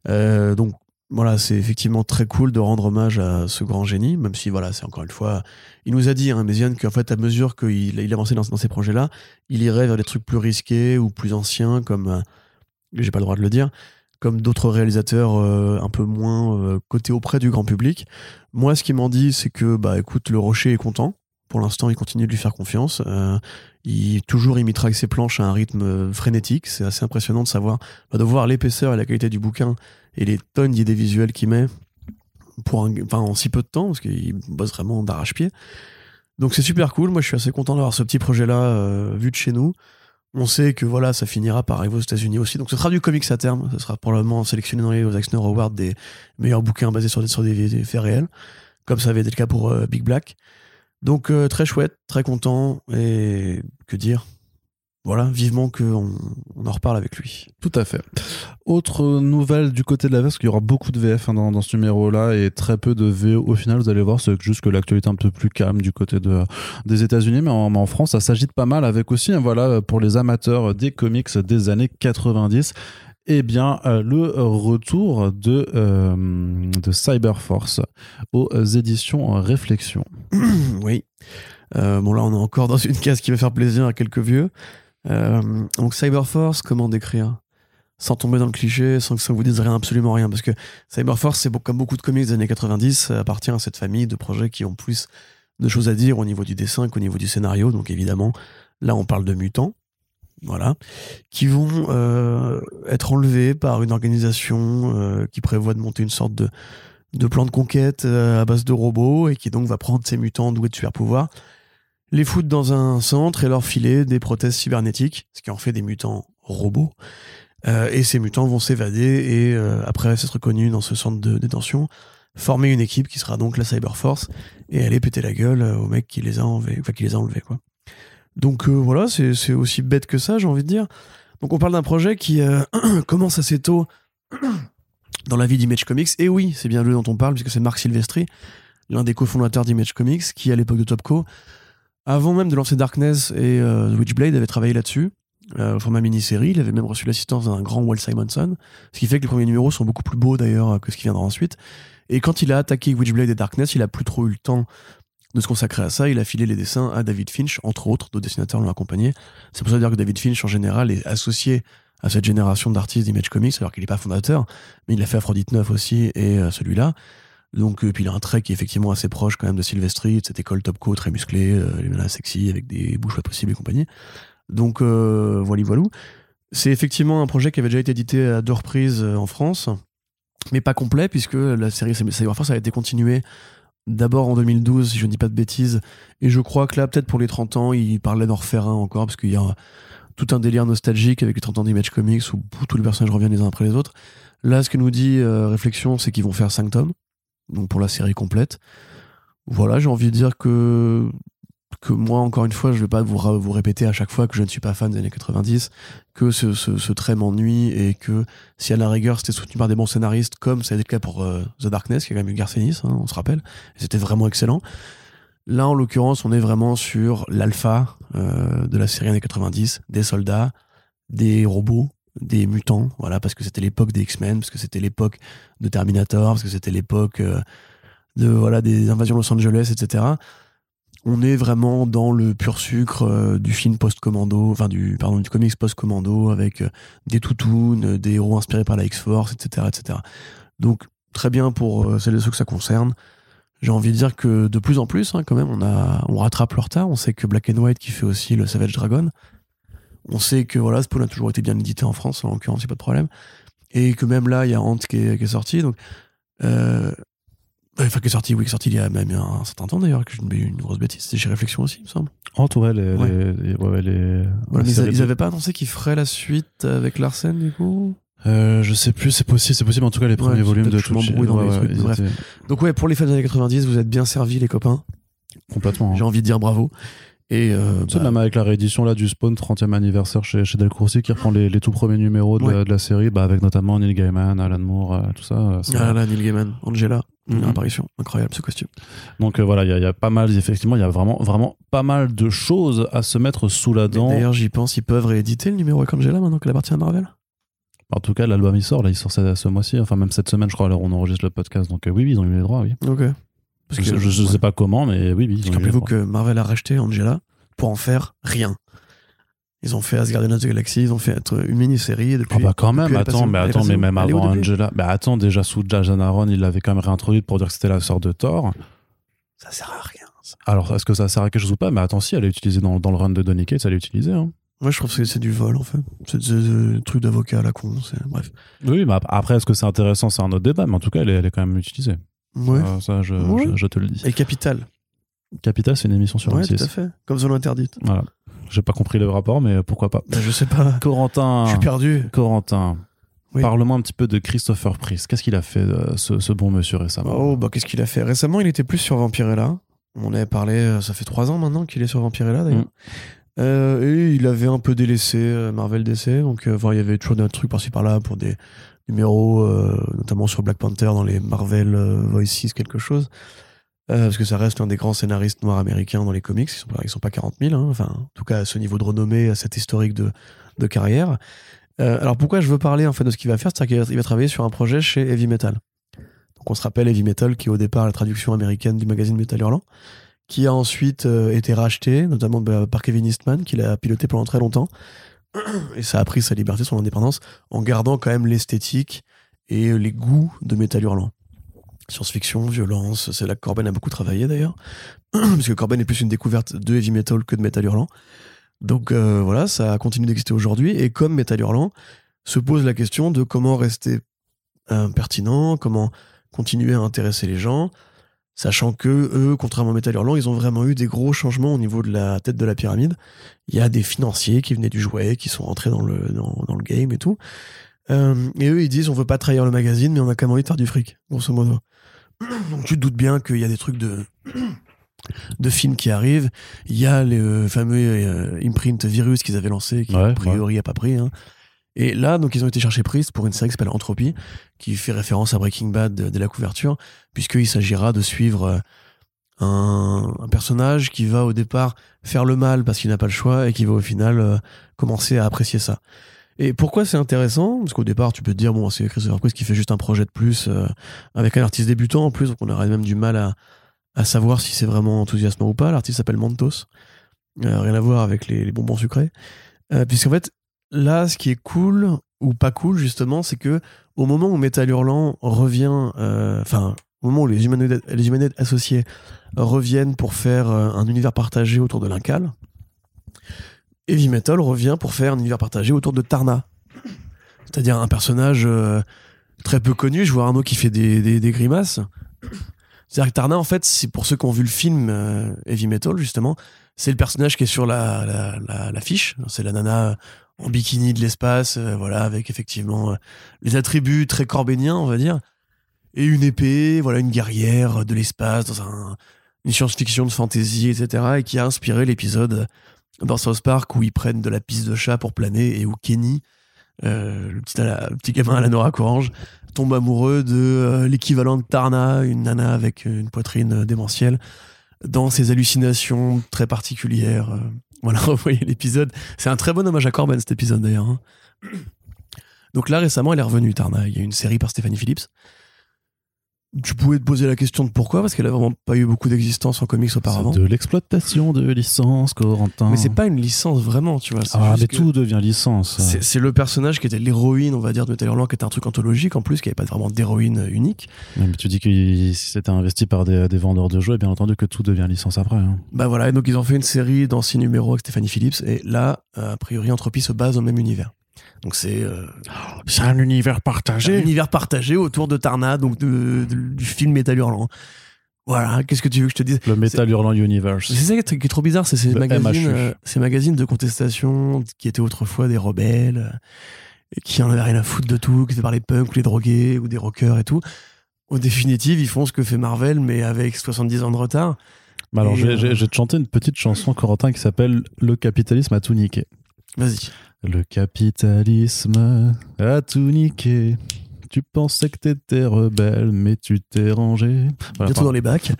Euh, donc voilà, c'est effectivement très cool de rendre hommage à ce grand génie, même si voilà, c'est encore une fois, il nous a dit, hein, Méziane, qu'en fait, à mesure qu'il il avançait dans, dans ces projets-là, il irait vers des trucs plus risqués ou plus anciens, comme, euh, j'ai pas le droit de le dire, comme d'autres réalisateurs euh, un peu moins euh, cotés auprès du grand public. Moi, ce qu'il m'en dit, c'est que, bah, écoute, le Rocher est content. Pour l'instant, il continue de lui faire confiance. Euh, il toujours imitera avec ses planches à un rythme euh, frénétique. C'est assez impressionnant de savoir, bah, de voir l'épaisseur et la qualité du bouquin et les tonnes d'idées visuelles qu'il met pour un, enfin, en si peu de temps, parce qu'il bosse vraiment d'arrache-pied. Donc c'est super cool. Moi, je suis assez content d'avoir ce petit projet-là vu de chez nous. On sait que voilà, ça finira par arriver aux États-Unis aussi. Donc ce sera du comics à terme. Ce sera probablement sélectionné dans les Eisner Awards des meilleurs bouquins basés sur des, sur des, des faits réels, comme ça avait été le cas pour euh, Big Black. Donc euh, très chouette, très content et que dire? Voilà, vivement qu'on on en reparle avec lui. Tout à fait. Autre nouvelle du côté de la VF, parce qu'il y aura beaucoup de VF hein, dans, dans, ce numéro-là et très peu de VO au final, vous allez voir, c'est juste que l'actualité est un peu plus calme du côté de, des États-Unis, mais en, en, France, ça s'agite pas mal avec aussi, hein, voilà, pour les amateurs des comics des années 90. Eh bien, euh, le retour de, euh, de Cyberforce aux éditions Réflexion. oui. Euh, bon, là, on est encore dans une case qui va faire plaisir à quelques vieux. Euh, donc Cyberforce, comment décrire? Sans tomber dans le cliché, sans que ça vous dise rien, absolument rien. Parce que Cyberforce, c'est comme beaucoup de comics des années 90, ça appartient à cette famille de projets qui ont plus de choses à dire au niveau du dessin qu'au niveau du scénario. Donc évidemment, là on parle de mutants. Voilà, qui vont euh, être enlevés par une organisation euh, qui prévoit de monter une sorte de, de plan de conquête euh, à base de robots et qui donc va prendre ces mutants doués de super pouvoirs les foutre dans un centre et leur filer des prothèses cybernétiques, ce qui en fait des mutants robots. Euh, et ces mutants vont s'évader et, euh, après s'être connus dans ce centre de détention, former une équipe qui sera donc la Cyberforce et aller péter la gueule aux mecs qui les a enlevés, enfin qui les a enlevés quoi. Donc euh, voilà, c'est aussi bête que ça, j'ai envie de dire. Donc on parle d'un projet qui euh, commence assez tôt dans la vie d'Image Comics. Et oui, c'est bien lui dont on parle, puisque c'est Marc Silvestri, l'un des cofondateurs d'Image Comics, qui à l'époque de Topco avant même de lancer Darkness et euh, Witchblade, avait travaillé là-dessus, euh, au format mini-série. Il avait même reçu l'assistance d'un grand Walt Simonson, ce qui fait que les premiers numéros sont beaucoup plus beaux d'ailleurs que ce qui viendra ensuite. Et quand il a attaqué Witchblade et Darkness, il a plus trop eu le temps de se consacrer à ça. Il a filé les dessins à David Finch, entre autres, d'autres dessinateurs l'ont accompagné. C'est pour ça dire que David Finch, en général, est associé à cette génération d'artistes d'Image Comics, alors qu'il n'est pas fondateur, mais il a fait Aphrodite 9 aussi et euh, celui-là. Donc, euh, puis il a un trait qui est effectivement assez proche quand même de Silvestri, de cette école Topco très musclée, euh, les menaces sexy avec des bouches pas possibles et compagnie. Donc, euh, voilà, voilà. C'est effectivement un projet qui avait déjà été édité à deux reprises euh, en France, mais pas complet puisque la série Cyberforce a été continuée d'abord en 2012, si je ne dis pas de bêtises, et je crois que là, peut-être pour les 30 ans, il parlait d'en refaire un encore parce qu'il y a tout un délire nostalgique avec les 30 ans d'Image Comics où tous les personnages reviennent les uns après les autres. Là, ce que nous dit euh, Réflexion, c'est qu'ils vont faire 5 tomes donc pour la série complète. Voilà, j'ai envie de dire que que moi, encore une fois, je vais pas vous, vous répéter à chaque fois que je ne suis pas fan des années 90, que ce, ce, ce trait m'ennuie et que si à la rigueur c'était soutenu par des bons scénaristes, comme ça a été le cas pour euh, The Darkness, qui a quand même eu Garcenis, hein, on se rappelle, c'était vraiment excellent. Là, en l'occurrence, on est vraiment sur l'alpha euh, de la série années 90, des soldats, des robots, des mutants, voilà, parce que c'était l'époque des X-Men, parce que c'était l'époque de Terminator, parce que c'était l'époque euh, de voilà des invasions Los Angeles, etc. On est vraiment dans le pur sucre euh, du film post-commando, enfin du pardon du comics post-commando avec euh, des toutounes, des héros inspirés par la X-Force, etc., etc. Donc très bien pour celles et ceux que ça concerne. J'ai envie de dire que de plus en plus, hein, quand même, on a on rattrape le retard. On sait que Black and White qui fait aussi le Savage Dragon, on sait que voilà, Spawn a toujours été bien édité en France, en l'occurrence, c'est pas de problème. Et que même là, il y a Ant qui est, qui est sorti. Donc, euh, enfin, qui est sorti, oui, qui est sorti il y a même un certain temps d'ailleurs, que je une, une grosse bêtise. C'était chez Réflexion aussi, il me semble. Ant, ouais, les, ouais. les, ouais, les... Voilà, mais ils, avaient pas annoncé qu'ils feraient la suite avec Larsen, du coup? Euh, je sais plus, c'est possible, c'est possible. En tout cas, les premiers volumes de tout. Donc ouais, pour les fans des années 90, vous êtes bien servis, les copains. Complètement. J'ai hein. envie de dire bravo. Et euh, bah, même avec la réédition là, du Spawn 30e anniversaire chez, chez aussi, qui reprend les, les tout premiers numéros de, la, Ouais. de la série, bah, avec notamment Neil Gaiman, Alan Moore, euh, tout ça. euh, ah là, Neil Gaiman, Angela, une Mhm. apparition incroyable ce costume. Donc euh, voilà, il y, a- il y a pas mal, effectivement, il y a vraiment, vraiment pas mal de choses à se mettre sous la dent. D'ailleurs, j'y pense, ils peuvent rééditer le numéro avec Angela maintenant qu'elle appartient à Marvel? En tout cas, l'album il sort, là, il sort ce, ce mois-ci, enfin même cette semaine, je crois, alors on enregistre le podcast. Donc euh, oui, oui, ils ont eu les droits, oui. Ok. Parce je, je- ouais. sais pas comment, mais oui, oui. Rappelez-vous que Marvel a racheté Angela pour en faire rien. Ils ont fait Asgardians of the Galaxy, ils ont fait être une mini-série et depuis. Ah bah quand même, depuis, attends, mais attends, mais même avant Angela, bah attends, déjà sous Jason Aaron, il l'avait quand même réintroduite pour dire que c'était la sœur de Thor. Ça sert à rien. ça. Alors, est-ce que ça sert à quelque chose ou pas? Mais attends, si, elle est utilisée dans, dans le run de Donny Cates, elle est utilisée. Hein. Moi, je trouve que c'est du vol en fait. C'est des trucs d'avocat à la con. Bref. Oui, mais ap- après, est-ce que c'est intéressant? C'est un autre débat, mais en tout cas, elle est, elle est quand même utilisée. Ouais. Ça, je, Ouais. je, je te le dis. Et Capital. Capital, c'est une émission sur Ouais, M6. tout à fait. Comme zone interdite. Voilà. J'ai pas compris le rapport, mais pourquoi pas. Bah, je sais pas. Corentin, Je suis perdu. Corentin, Oui. parle-moi un petit peu de Christopher Priest. Qu'est-ce qu'il a fait, euh, ce, ce bon monsieur récemment? Oh, bah qu'est-ce qu'il a fait? Récemment, il était plus sur Vampirella. On avait parlé, euh, ça fait trois ans maintenant qu'il est sur Vampirella d'ailleurs. Mm. Euh, et il avait un peu délaissé Marvel DC. Donc, euh, il y avait toujours des trucs par-ci par-là pour des numéros, euh, notamment sur Black Panther dans les Marvel euh, Voices, quelque chose. Euh, parce que ça reste l'un des grands scénaristes noirs américains dans les comics. Ils sont pas, ils sont pas 40 000, hein. enfin, en tout cas à ce niveau de renommée, à cet historique de, de carrière. Alors pourquoi je veux parler en fait de ce qu'il va faire? C'est qu'il va, il va travailler sur un projet chez Heavy Metal. Donc on se rappelle Heavy Metal, qui est au départ la traduction américaine du magazine Metal Hurlant, qui a ensuite été racheté, notamment bah, par Kevin Eastman, qui l'a piloté pendant très longtemps. Et ça a pris sa liberté, son indépendance, en gardant quand même l'esthétique et les goûts de Metal Hurlant. Science-fiction, violence, c'est là que Corben a beaucoup travaillé d'ailleurs, parce que Corben est plus une découverte de heavy metal que de Metal Hurlant. Donc euh, voilà, ça a continué d'exister aujourd'hui, et comme Metal Hurlant, se pose la question de comment rester euh, pertinent, comment continuer à intéresser les gens, sachant que eux, contrairement à Metal Hurlant, ils ont vraiment eu des gros changements au niveau de la tête de la pyramide. Il y a des financiers qui venaient du jouet, qui sont rentrés dans le, dans, dans le game et tout. Euh, et eux, ils disent on veut pas trahir le magazine, mais on a quand même envie de faire du fric, grosso modo. Donc tu te doutes bien qu'il y a des trucs de de films qui arrivent. Il y a le euh, fameux euh, imprint virus qu'ils avaient lancé, qui Ouais, a priori a pas pris. hein. Et là, donc ils ont été chercher Priest pour une série qui s'appelle Entropie, qui fait référence à Breaking Bad de la couverture, puisqu'il s'agira de suivre euh, un, personnage qui va au départ faire le mal parce qu'il n'a pas le choix et qui va au final euh, commencer à apprécier ça. Et pourquoi c'est intéressant? Parce qu'au départ, tu peux te dire, bon, c'est Christopher Priest qui fait juste un projet de plus euh, avec un artiste débutant en plus, donc on aurait même du mal à, savoir si c'est vraiment enthousiasmant ou pas. L'artiste s'appelle Mantos. Euh, rien à voir avec les, les bonbons sucrés. Puisqu'en fait, là, ce qui est cool ou pas cool, justement, c'est que au moment où Metal Hurlant revient, euh, enfin, au moment où les humanoïdes, les associés reviennent pour faire euh, un univers partagé autour de l'Incal, Heavy Metal revient pour faire un univers partagé autour de Tarna. C'est-à-dire un personnage euh, très peu connu. Je vois Arnaud qui fait des, des, grimaces. C'est-à-dire que Tarna, en fait, c'est pour ceux qui ont vu le film euh, Heavy Metal, justement, c'est le personnage qui est sur la, la, la, l'affiche. C'est la nana en bikini de l'espace, euh, voilà, avec effectivement euh, les attributs très corbéniens, on va dire. Et une épée, voilà, une guerrière de l'espace dans un, une science-fiction de fantasy, etc. Et qui a inspiré l'épisode dans South Park où ils prennent de la piste de chat pour planer et où Kenny, euh, le, petit, gamin à la Nora Orange, tombe amoureux de l'équivalent de Tarna, une nana avec une poitrine démentielle, dans ses hallucinations très particulières. Voilà, revoyez l'épisode. C'est un très bon hommage à Corben cet épisode d'ailleurs. hein. Donc là récemment, elle est revenue Tarna. Il y a une série par Stéphanie Phillips. Tu pouvais te poser la question de pourquoi, parce qu'elle a vraiment pas eu beaucoup d'existence en comics auparavant. C'est de l'exploitation de licence, Corentin. Mais c'est pas une licence vraiment, tu vois. Ah, mais tout devient licence. C'est le personnage qui était l'héroïne, on va dire, de Hurlant, qui était un truc anthologique en plus, qui avait pas vraiment d'héroïne unique. Mais tu dis que c'était investi par des, des vendeurs de jouets, bien entendu que tout devient licence après. hein. Bah voilà, et donc ils ont fait une série dans six numéros avec Stéphanie Phillips, et là, euh, a priori, Entropie se base au même univers. Donc c'est euh, C'est un univers un partagé. univers partagé autour de Tarna, donc de- de- du film Metal Hurlant. Voilà, qu'est-ce que tu veux que je te dise? Le Metal Hurlant Universe. C'est ça qui est trop bizarre, c'est ces Le magazines, euh, ces magazines de contestation qui étaient autrefois des rebelles, euh, et qui en avaient rien à foutre de tout, qui étaient par les punks ou les drogués ou des rockers et tout. Au définitive, ils font ce que fait Marvel, mais avec 70 ans de retard. Bah alors, vais, euh, je vais- je vais te chanter une petite chanson, Corentin, qui s'appelle Le capitalisme a tout niqué. Vas-y. Le capitalisme a tout niqué. Tu pensais que t'étais rebelle, mais tu t'es rangé. Voilà, Bientôt dans les bacs.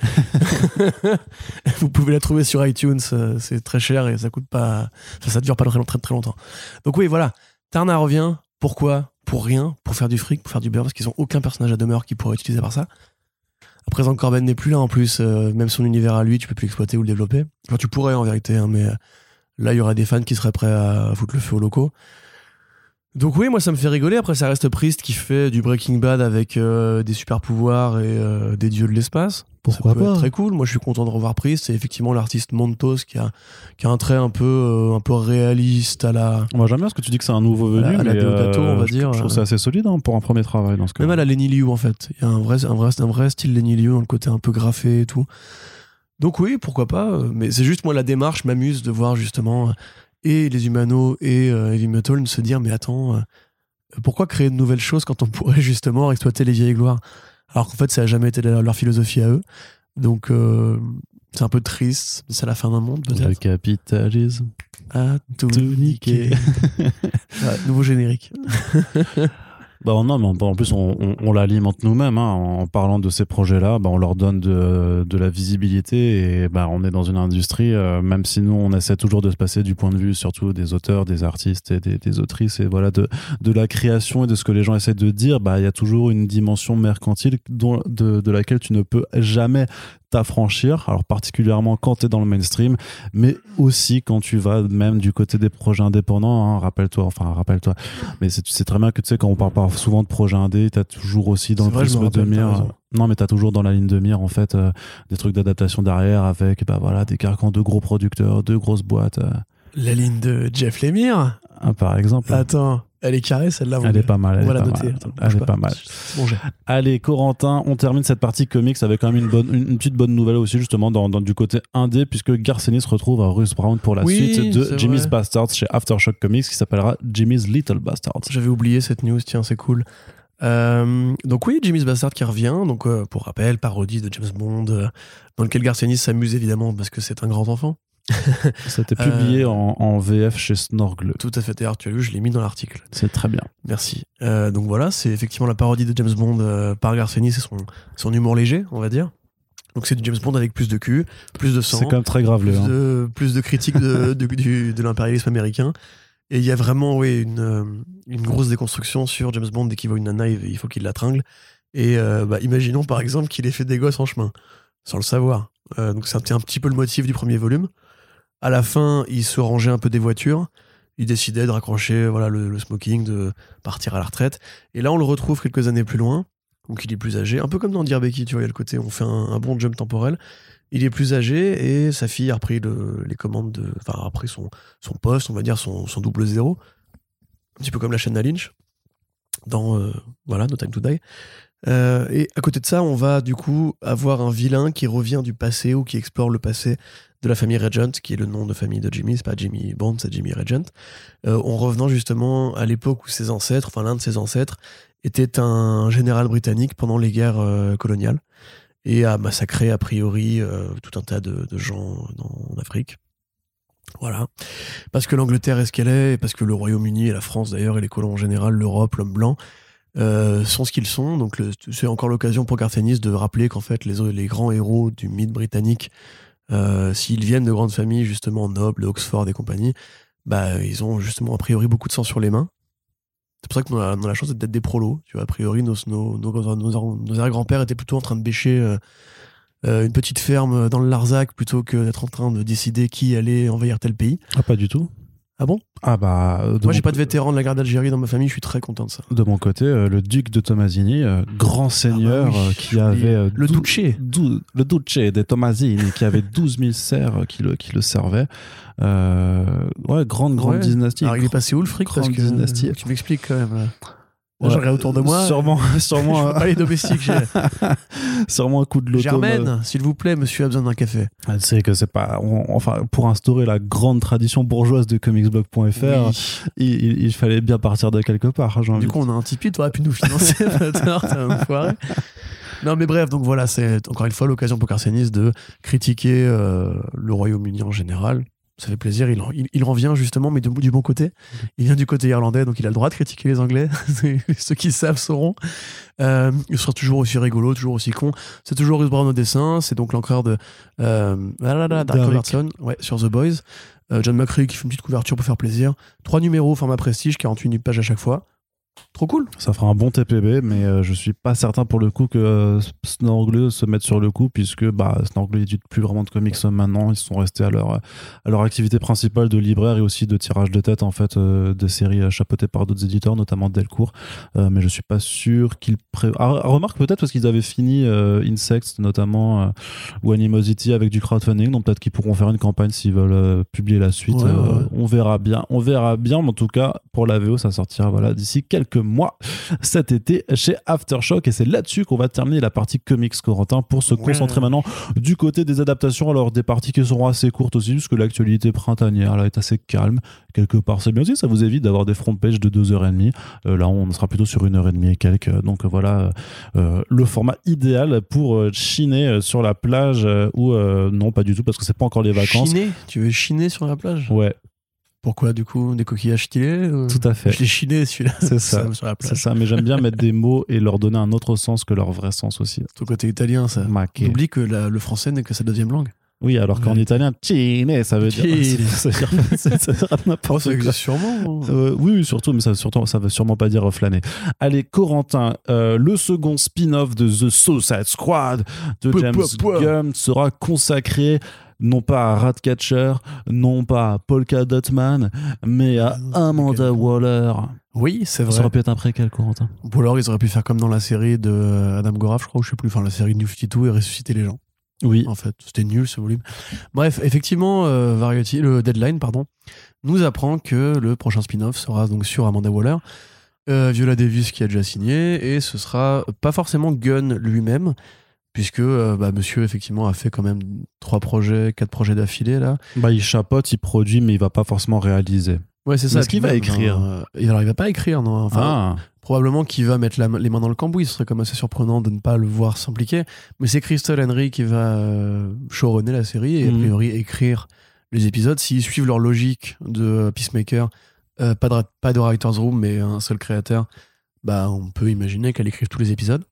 Vous pouvez la trouver sur iTunes, euh, c'est très cher et ça coûte pas. Ça, ça dure pas très, très, très longtemps. Donc, oui, voilà. Tarna revient. Pourquoi? Pour rien. Pour faire du fric, pour faire du beurre, parce qu'ils ont aucun personnage à demeure qui pourrait utiliser par ça. À présent, Corben n'est plus là en plus. euh, même son univers à lui, tu peux plus l'exploiter ou le développer. Enfin, tu pourrais en vérité, hein, mais euh, là, il y aurait des fans qui seraient prêts à foutre le feu aux locaux. Donc oui, moi ça me fait rigoler. Après, ça reste Priest qui fait du Breaking Bad avec euh, des super pouvoirs et euh, des dieux de l'espace. Pourquoi ça peut pas être Très cool. Moi, je suis content de revoir Priest. C'est effectivement l'artiste Montos qui a, qui a un trait un peu, euh, un peu réaliste à la. Moi j'aime bien parce que tu dis que c'est un nouveau À la- venu. à la mais, Deodato, on va je- dire. Je trouve ça assez solide hein, pour un premier travail dans ce cas. Même à la Lenny Liu en fait. Il y a un vrai, un vrai, un vrai style Lenny Liu dans le côté un peu graffé et tout. Donc oui, pourquoi pas. euh, Mais c'est juste moi la démarche m'amuse de voir justement euh, et les humanos et euh, Heavy Metal se dire mais attends, euh, pourquoi créer de nouvelles choses quand on pourrait justement exploiter les vieilles gloires? Alors qu'en fait ça a jamais été leur, leur philosophie à eux. Donc euh, c'est un peu triste. C'est la fin d'un monde Le capitalisme. Ah, tout, Tout niqué. niqué. Ouais, nouveau générique. Bah non, mais en plus, on, on- l'alimente nous-mêmes. hein. En parlant de ces projets-là, bah, on leur donne de, de la visibilité et bah, on est dans une industrie, euh, même si nous, on essaie toujours de se passer du point de vue surtout des auteurs, des artistes et des, des autrices et voilà, de, de la création et de ce que les gens essaient de dire, bah, il y a toujours une dimension mercantile dont, de, de laquelle tu ne peux jamais t'affranchir, alors particulièrement quand tu es dans le mainstream, mais aussi quand tu vas même du côté des projets indépendants, hein, rappelle-toi, enfin rappelle-toi, mais c'est- tu sais très bien que tu sais quand on parle pas souvent de projets indés, tu as toujours aussi dans C'est le vrai, prisme de mire, non mais tu as toujours dans la ligne de mire en fait euh, des trucs d'adaptation derrière avec bah voilà des carcans de gros producteurs, de grosses boîtes, euh, La ligne de Jeff Lemire? hein, par exemple. Attends, elle est carrée celle-là. Elle est pas mal, elle On va est la pas noter. mal. Elle est pas. Allez, Corentin, on termine cette partie comics avec quand même une, bonne, une, une petite bonne nouvelle aussi, justement, dans, dans- du côté indé, puisque Garcenis se retrouve à Russ Brown pour la Oui, suite de Jimmy's vrai. Bastards chez Aftershock Comics, qui s'appellera Jimmy's Little Bastards. J'avais oublié cette news, tiens, c'est cool. Euh, donc oui, Jimmy's Bastard qui revient, donc euh, pour rappel, parodie de James Bond, euh, dans lequel Garcenis s'amuse évidemment parce que c'est un grand enfant. C'était Euh, publié en, en VF chez Snorgle. Tout à fait, d'ailleurs tu as lu, je l'ai mis dans l'article. C'est très bien. Merci. Euh, donc voilà, c'est effectivement la parodie de James Bond euh, par Garcenis et son, son humour léger, on va dire. Donc c'est du James Bond avec plus de cul, plus de sang. C'est quand même très grave, plus hein. de, plus de critiques de, de, du- de l'impérialisme américain. Et il y a vraiment oui, une, euh, une grosse déconstruction sur James Bond dès qu'il voit une nana, il, faut qu'il la tringle. Et euh, bah, imaginons par exemple qu'il ait fait des gosses en chemin, sans le savoir. Euh, donc c'était un petit peu le motif du premier volume. À la fin, il se rangeait un peu des voitures. Il décidait de raccrocher voilà, le, smoking, de partir à la retraite. Et là, on le retrouve quelques années plus loin. Donc il est plus âgé, un peu comme dans Dear Becky, tu vois, il y a le côté, on fait un, bon jump temporel. Il est plus âgé et sa fille a repris le- les commandes de. Enfin, a repris son, son poste, on va dire son, son double zéro. Un petit peu comme la chaîne Lynch dans euh, voilà, No Time to Die. Euh, et à côté de ça, on va du coup avoir un vilain qui revient du passé ou qui explore le passé de la famille Regent, qui est le nom de famille de Jimmy, c'est pas Jimmy Bond, c'est Jimmy Regent. Euh, en revenant justement à l'époque où ses ancêtres, enfin l'un de ses ancêtres, était un général britannique pendant les guerres euh, coloniales et a massacré a priori euh, tout un tas de, gens en Afrique. Voilà. Parce que l'Angleterre est ce qu'elle est, et parce que le Royaume-Uni et la France d'ailleurs, et les colons en général, l'Europe, l'homme blanc, euh, sont ce qu'ils sont. Donc c'est encore l'occasion pour Garcenis de rappeler qu'en fait les grands héros du mythe britannique, euh, s'ils viennent de grandes familles justement nobles, Oxford et compagnie, bah ils ont justement a priori beaucoup de sang sur les mains. C'est pour ça qu'on a, on la chance d'être des prolos. Tu vois, a priori, nos, arrière-grands-pères étaient plutôt en train de bêcher euh, euh, une petite ferme dans le Larzac plutôt que d'être en train de décider qui allait envahir tel pays. Ah, pas du tout. Ah bon? Ah bah. de Moi, j'ai pas de vétéran de la guerre d'Algérie dans ma famille, je suis très content de ça. De mon côté, euh, le duc de Tomasini, euh, grand seigneur Ah bah oui, euh, qui avait. euh, Le Duce. le Duce de Tomasini, qui avait 12 000 serfs euh, qui le, qui le servaient. Euh, ouais, grande, grande Ouais. dynastie. Alors, il est passé où le fric? Grande que dynastie. tu m'expliques quand même. Là. Là, Ouais, je regarde autour de moi. Sûrement, Je sûrement, vois pas les domestiques. sûrement un coup de loto. Germaine, s'il vous plaît, monsieur a besoin d'un café. Ah, C'est que c'est pas. on- enfin, pour instaurer la grande tradition bourgeoise de comicsblog.fr, Oui. il, fallait bien partir de quelque part. envie Du coup, on a un Tipeee, t'aurais pu nous financer, enfoiré. non, mais bref, donc voilà, c'est encore une fois l'occasion pour Carcenis de critiquer euh, le Royaume-Uni en général. Ça fait plaisir, il, en- il, il en vient justement, mais du, du bon côté. Il vient du côté irlandais, donc il a le droit de critiquer les Anglais. Ceux qui savent sauront. Euh, il sera toujours aussi rigolo, toujours aussi con. C'est toujours Ruth Brown au dessin, c'est donc l'encreur de euh, là là, Dark. Robertson ouais, sur The Boys. Euh, John McCree qui fait une petite couverture pour faire plaisir. Trois numéros, format prestige, 48 pages à chaque fois. Trop cool. Ça fera un bon TPB, mais euh, je suis pas certain pour le coup que euh, Snorgle se mette sur le coup, puisque bah, Snorgle n'édite plus vraiment de comics maintenant. Ils sont restés à leur, à leur activité principale de libraire et aussi de tirage de tête en fait euh, des séries chapeautées par d'autres éditeurs, notamment Delcourt. Euh, mais je suis pas sûr qu'ils pré... Ah, remarque peut-être parce qu'ils avaient fini euh, Insects notamment ou Animosity avec du crowdfunding, donc peut-être qu'ils pourront faire une campagne s'ils veulent publier la suite. Ouais, ouais. On verra bien, on verra bien. Mais en tout cas, pour la VO, ça sortira voilà d'ici quelques mois cet été chez Aftershock. Et c'est là-dessus qu'on va terminer la partie comics Corentin pour se Ouais. concentrer maintenant du côté des adaptations. Alors des parties qui seront assez courtes aussi puisque l'actualité printanière là est assez calme. Quelque part c'est bien aussi ça vous évite d'avoir des front pages de 2h30 Euh, là on sera plutôt sur 1h30 et quelques. Donc voilà euh, le format idéal pour euh, chiner euh, sur la plage ou non pas du tout parce que c'est pas encore les vacances. Chiner? Tu veux chiner sur la plage? Ouais Pourquoi du coup Des coquillages stylés euh tout à fait Je l'ai chiné celui-là. C'est ça. c'est ça mais j'aime bien mettre des mots et leur donner un autre sens que leur vrai sens aussi Ton côté italien, ça. Maquet. Oublie que la- le français n'est que sa deuxième langue. Oui, alors qu'en Ouais. italien, cine, ça veut dire. Ça veut dire, ça- veut dire n'importe quoi. existe sûrement. hein. Euh, oui, oui, surtout, mais ça, surtout, ça veut sûrement pas dire flâner. Allez, Corentin, euh, le second spin-off de The Suicide Squad de James. Gunn sera consacré non pas à Ratcatcher, non pas à Polka Dot Man, mais à Ah Amanda Waller. Oui, c'est Ça vrai. aurait pu être un préquel, Corentin. Ou alors ils auraient pu faire comme dans la série de Adam Goraf, je crois, ou je sais plus, enfin la série New 52 et ressusciter les gens. Oui. En fait, c'était nul ce volume. Bref, effectivement, euh, Variety, le Deadline, pardon, nous apprend que le prochain spin-off sera donc sur Amanda Waller, euh, Viola Davis qui a déjà signé, et ce sera pas forcément Gunn lui-même, puisque euh, bah, monsieur effectivement a fait quand même trois projets, quatre projets d'affilée là. Bah, il chapote, il produit, mais il va pas forcément réaliser. Ouais, c'est ça. est-ce qu'il va écrire euh, il, alors, il va pas écrire, non. Enfin, ah, probablement qu'il va mettre la les mains dans le cambouis. Ce serait comme assez surprenant de ne pas le voir s'impliquer. Mais c'est Crystal Henry qui va euh, showrunner la série et a Mhm. priori écrire les épisodes. S'ils suivent leur logique de Peacemaker, euh, pas, de, pas de writer's room, mais un seul créateur, bah, on peut imaginer qu'elle écrive tous les épisodes.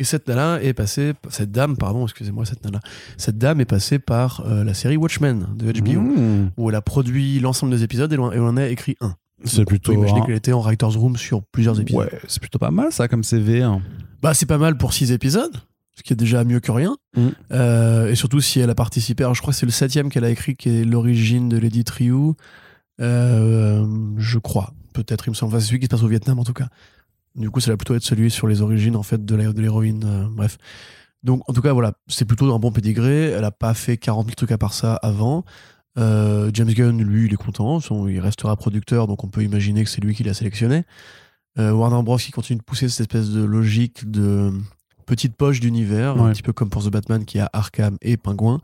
Et cette nana est passée, cette dame, pardon, excusez-moi, cette nana, cette dame est passée par euh, la série Watchmen de HBO, mmh. où elle a produit l'ensemble des épisodes et elle en- a écrit un. c'est plutôt. On un- qu'elle était en writer's room sur plusieurs épisodes. Ouais, c'est plutôt pas mal ça comme CV. hein. Bah, c'est pas mal pour six épisodes, ce qui est déjà mieux que rien. Mm. Euh, et surtout si elle a participé. Alors, je crois que c'est le septième qu'elle a écrit qui est l'origine de Lady Triou. Euh, je crois, peut-être, il me semble. Enfin, c'est celui qui se passe au Vietnam en tout cas. Du coup, ça va plutôt être celui sur les origines en fait de l'héroïne. euh, bref. Donc, en tout cas, voilà, c'est plutôt un bon pédigré. Elle a pas fait 40 000 trucs à part ça avant. Euh, James Gunn, lui, il est content. Il restera producteur, donc on peut imaginer que c'est lui qui l'a sélectionné. Euh, Warner Bros. qui continue de pousser cette espèce de logique de petite poche d'univers, un petit peu comme pour The Batman qui a Arkham et Pingouin.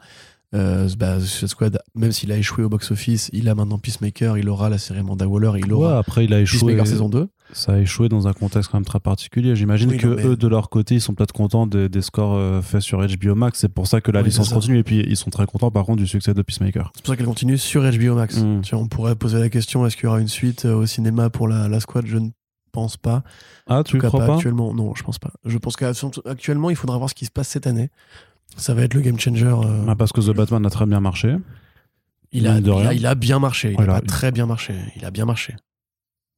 Euh, bah, Suicide Squad, même s'il a échoué au box-office, il a maintenant Peacemaker, il aura la série Amanda Waller, il Ouais, aura après, il a échoué. Peacemaker saison 2. Ça a échoué dans un contexte quand même très particulier. J'imagine Oui, que non, mais- eux, de leur côté, ils sont peut-être contents des, des scores euh, faits sur HBO Max. C'est pour ça que la Oui, licence continue. Et puis, ils sont très contents, par contre, du succès de Peacemaker. C'est pour ça qu'elle continue sur HBO Max. Mm. Tu vois, on pourrait poser la question est-ce qu'il y aura une suite euh, au cinéma pour la, la Squad? Je ne pense pas. Ah, tu crois pas pas? actuellement. Non, je pense pas. Je pense qu'actuellement, il faudra voir ce qui se passe cette année. Ça va être le game changer. euh, Ah, Parce que The Batman a très bien marché. il, a, il, a, rien. il a bien marché. Il Voilà. a pas très bien marché. Il a bien marché.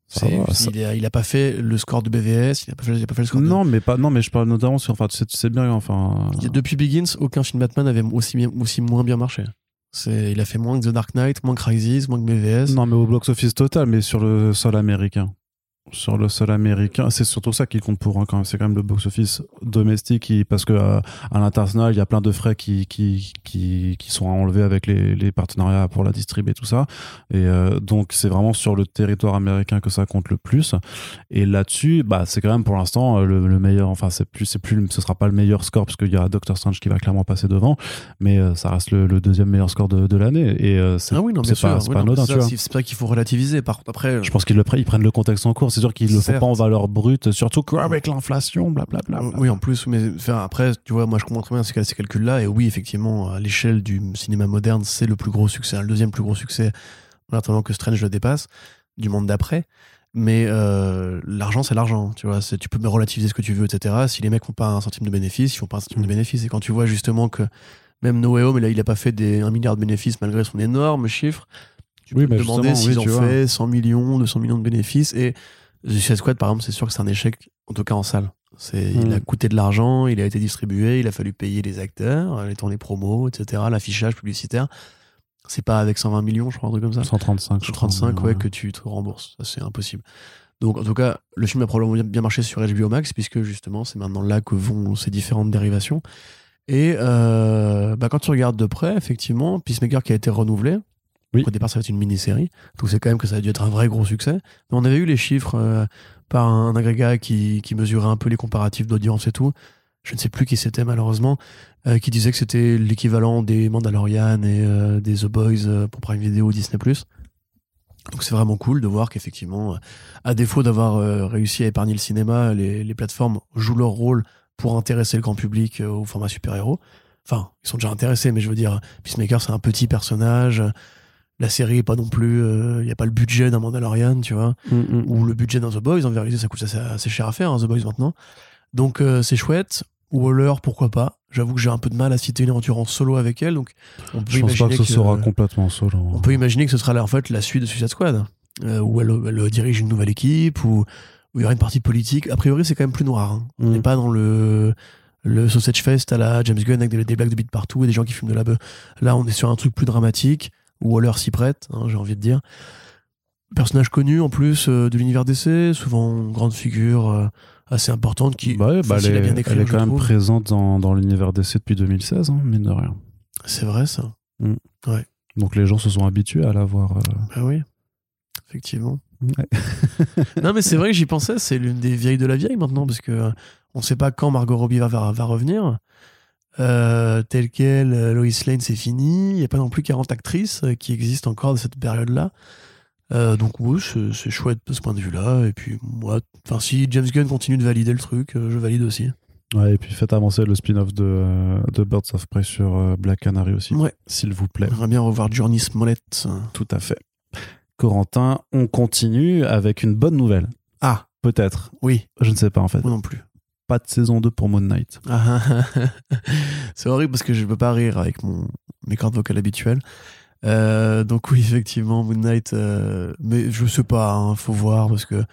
Ça C'est- va, ça- il, a, il a pas fait le score de BVS, il a pas fait, pas le score de- Non, mais pas. Non, mais je parle notamment sur. Enfin, tu sais, tu sais bien. Enfin. Depuis Begins, aucun film Batman avait aussi, bien, aussi moins bien marché. C'est, il a fait moins que The Dark Knight, moins que Crisis, moins que BVS. Non, mais au box-office total, mais sur le sol américain. Sur le sol américain, c'est surtout ça qui compte pour hein, quand même. C'est quand même le box-office domestique, qui, parce que euh, à l'international, il y a plein de frais qui qui qui, qui sont à enlever avec les, les partenariats pour la distribuer tout ça. Et euh, donc c'est vraiment sur le territoire américain que ça compte le plus. Et là-dessus, bah c'est quand même pour l'instant euh, le, le meilleur. Enfin, c'est plus c'est plus, ce sera pas le meilleur score parce qu'il y a Doctor Strange qui va clairement passer devant, mais euh, ça reste le, le deuxième meilleur score de, de l'année. Et c'est Ah oui, pas, Oui, pas anodin, c'est tu ça, vois. C'est c'est pas qu'il faut relativiser. Par contre, après, Je pense qu'ils le pre- ils prennent le contexte en cours. C'est sûr qu'il le Certes. pas en valeur brute, surtout qu'avec l'inflation, blablabla. Oui, en plus, mais enfin, après, tu vois, moi je comprends très bien ces, calculs-là. Et oui, effectivement, à l'échelle du cinéma moderne, c'est le plus gros succès, le deuxième plus gros succès, en attendant que Strange le dépasse, du monde d'après. Mais euh, l'argent, c'est l'argent, tu vois. Tu peux relativiser ce que tu veux, etc. Si les mecs font pas un centime de bénéfice, ils font pas un centime de bénéfice. Et quand tu vois justement que même No Way Home, là, il a pas fait des 1 milliard de bénéfices malgré son énorme chiffre, tu Oui, peux te demander s'ils oui, ont vois. fait 100 millions, 200 millions de bénéfices. Et Suicide Squad, par exemple, c'est sûr que c'est un échec, en tout cas en salle. C'est, Il Mm. a coûté de l'argent, il a été distribué, il a fallu payer les acteurs, les tournées promos, etc., l'affichage publicitaire. C'est pas avec 120 millions, je crois, un truc comme ça. 135, je crois. 135, ouais, que tu te rembourses. C'est impossible. Donc, en tout cas, le film a probablement bien- bien marché sur HBO Max, puisque justement, c'est maintenant là que vont ces différentes dérivations. Et euh, bah, quand tu regardes de près, effectivement, Peacemaker qui a été renouvelé. Au départ, ça va être une mini-série. Donc, c'est quand même que ça a dû être un vrai gros succès. Mais on avait eu les chiffres euh, par un agrégat qui, qui mesurait un peu les comparatifs d'audience et tout. Je ne sais plus qui c'était, malheureusement, euh, qui disait que c'était l'équivalent des Mandalorian et euh, des The Boys pour Prime Video Disney+. Donc c'est vraiment cool de voir qu'effectivement, à défaut d'avoir réussi à épargner le cinéma, les, les plateformes jouent leur rôle pour intéresser le grand public au format super-héros. Enfin, ils sont déjà intéressés, mais je veux dire, Peacemaker, c'est un petit personnage. La série est pas non plus. Il n'y a pas le budget d'un Mandalorian, tu vois, Mm, mm. ou le budget d'un The Boys. En vérité, ça coûte assez, cher à faire, hein, The Boys maintenant. Donc euh, c'est chouette. Waller, pourquoi pas J'avoue que j'ai un peu de mal à citer une aventure en solo avec elle, donc on peut Je pense pas imaginer que ce que- sera complètement solo. on peut imaginer que ce sera là, en fait la suite de Suicide Squad, euh, où elle, elle dirige une nouvelle équipe, où, où il y aura une partie politique. A priori, c'est quand même plus noir. hein. On Mm. n'est pas dans le, le Sausage Fest à la James Gunn avec des, des blagues de bite partout et des gens qui fument de la bœuf. Là, on est sur un truc plus dramatique, Waller s'y prête, hein, j'ai envie de dire. Personnage connu en plus euh, de l'univers DC, souvent grande figure euh, assez importante qui Bah ouais, bah, elle est, bien écrire, elle est je quand même trouve. présente dans, dans l'univers DC depuis 2016, hein, mine de rien. C'est vrai ça. Donc les gens se sont habitués à la voir. euh, Ah oui, effectivement. Ouais. non, mais c'est vrai que j'y pensais, c'est l'une des vieilles de la vieille maintenant, parce que on sait pas quand Margot Robbie va, va, va revenir. Euh, tel quel, euh, Lois Lane, c'est fini. Il n'y a pas non plus 40 actrices euh, qui existent encore de cette période-là. Euh, donc, oui, c'est chouette de ce point de vue-là. Et puis, moi, enfin, si James Gunn continue de valider le truc, je valide aussi. Ouais, et puis faites avancer le spin-off de, de Birds of Prey sur Black Canary aussi, Ouais. s'il vous plaît. J'aimerais bien revoir Journey Smollett. Tout à fait. Corentin, on continue avec une bonne nouvelle. Ah, Peut-être. oui, Je ne sais pas en fait. moi non plus. Pas de saison 2 pour Moon Knight. Ah, c'est horrible parce que je peux pas rire avec mon, mes cordes vocales habituelles. Euh, donc oui, effectivement, Moon Knight, euh, mais je sais pas, hein, faut voir parce que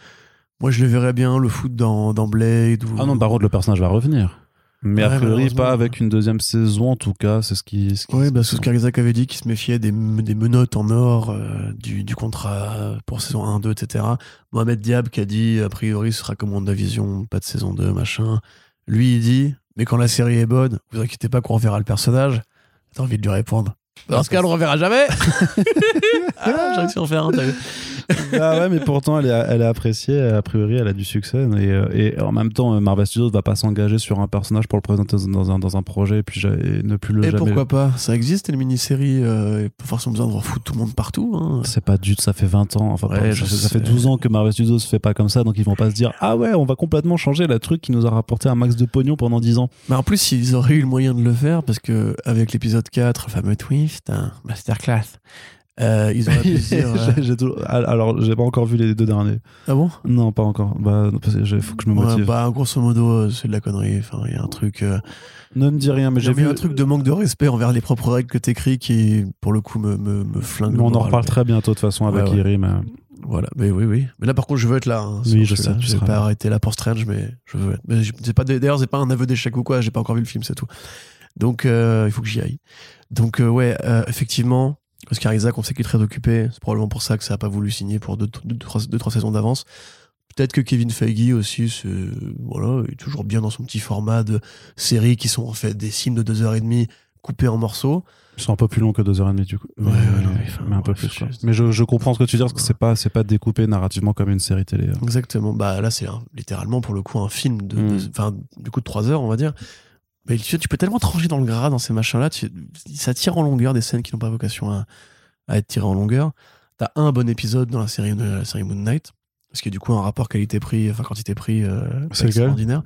moi je le verrais bien le foot dans, dans Blade. Ou... Ah non, par contre, le personnage va revenir. Mais a priori, pas avec une deuxième saison, en tout cas, c'est ce qui. Ce qui Ouais, bah, Oscar Isaac avait dit qu'il se méfiait des, des menottes en or euh, du, du contrat pour saison 1, 2, etc. Mohamed Diab qui a dit, a priori, ce sera comme WandaVision, pas de saison 2, machin. Lui, il dit, mais quand la série est bonne, vous inquiétez pas qu'on reverra le personnage. T'as envie de lui répondre. Dans ce cas, on le reverra jamais Ah, j'ai réussi à en faire un, t'as vu ah ouais, mais pourtant, elle est, elle est appréciée. A priori, elle a du succès. Et, euh, et en même temps, euh, Marvel Studios va pas s'engager sur un personnage pour le présenter dans un, dans un projet et puis et ne plus le Et jamais. pourquoi pas? Ça existe, les mini-séries, euh, pas forcément besoin de refoutre tout le monde partout. hein. C'est pas du tout, ça fait 20 ans. Enfin, Ouais, pas- je ça, fait 12 ans que Marvel Studios fait pas comme ça, donc ils vont pas se dire Ah ouais, on va complètement changer le truc qui nous a rapporté un max de pognon pendant 10 ans. Mais en plus, ils auraient eu le moyen de le faire parce que avec l'épisode 4, le fameux twist, un masterclass, euh, ils euh, J'ai- j'ai toujours- Alors, j'ai pas encore vu les deux derniers. Ah bon? Non, pas encore. Bah, il faut que je me Ouais, motive. Bah, grosso modo, euh, c'est de la connerie. Enfin, il y a un truc. euh, Ne me dis rien, mais J'ai j'ai vu vu un truc de manque de respect envers les propres règles que t'écris qui, pour le coup, me, me, me flingue. Mais on en reparle très bientôt de toute façon avec Ouais, ouais. Iri. Mais... Voilà, mais oui, oui. Mais là, par contre, je veux être là. hein. Oui, je sais, là. tu Je vais pas arrêter là pour Strange, mais je veux être. Mais c'est pas D'ailleurs, c'est pas un aveu d'échec ou quoi. J'ai pas encore vu le film, c'est tout. Donc, euh, il faut que j'y aille. Donc, euh, ouais, euh, effectivement, Oscar Isaac, on sait qu'il est très occupé. C'est probablement pour ça que ça a pas voulu signer pour deux, deux, trois, deux, trois saisons d'avance. Peut-être que Kevin Feige aussi, c'est, voilà, il est toujours bien dans son petit format de séries qui sont en fait des films de deux heures et demie coupés en morceaux. Ils sont un peu plus longs que 2h30 du coup. Ouais, ouais, non, mais un peu ouais, plus. quoi. Mais je, je comprends ce que tu dis parce que c'est pas, c'est pas découpé narrativement comme une série télé. hein. Exactement. Bah là, c'est un- littéralement pour le coup un film de, Mm. de- enfin, du coup de trois heures, on va dire. Mais tu, tu peux tellement trancher dans le gras dans ces machins-là, ça tire en longueur des scènes qui n'ont pas vocation à, à être tirées en longueur. T'as un bon épisode dans la série, de la série Moon Knight. Parce qu'il y a du coup un rapport qualité-prix, enfin quantité-prix euh, extraordinaire.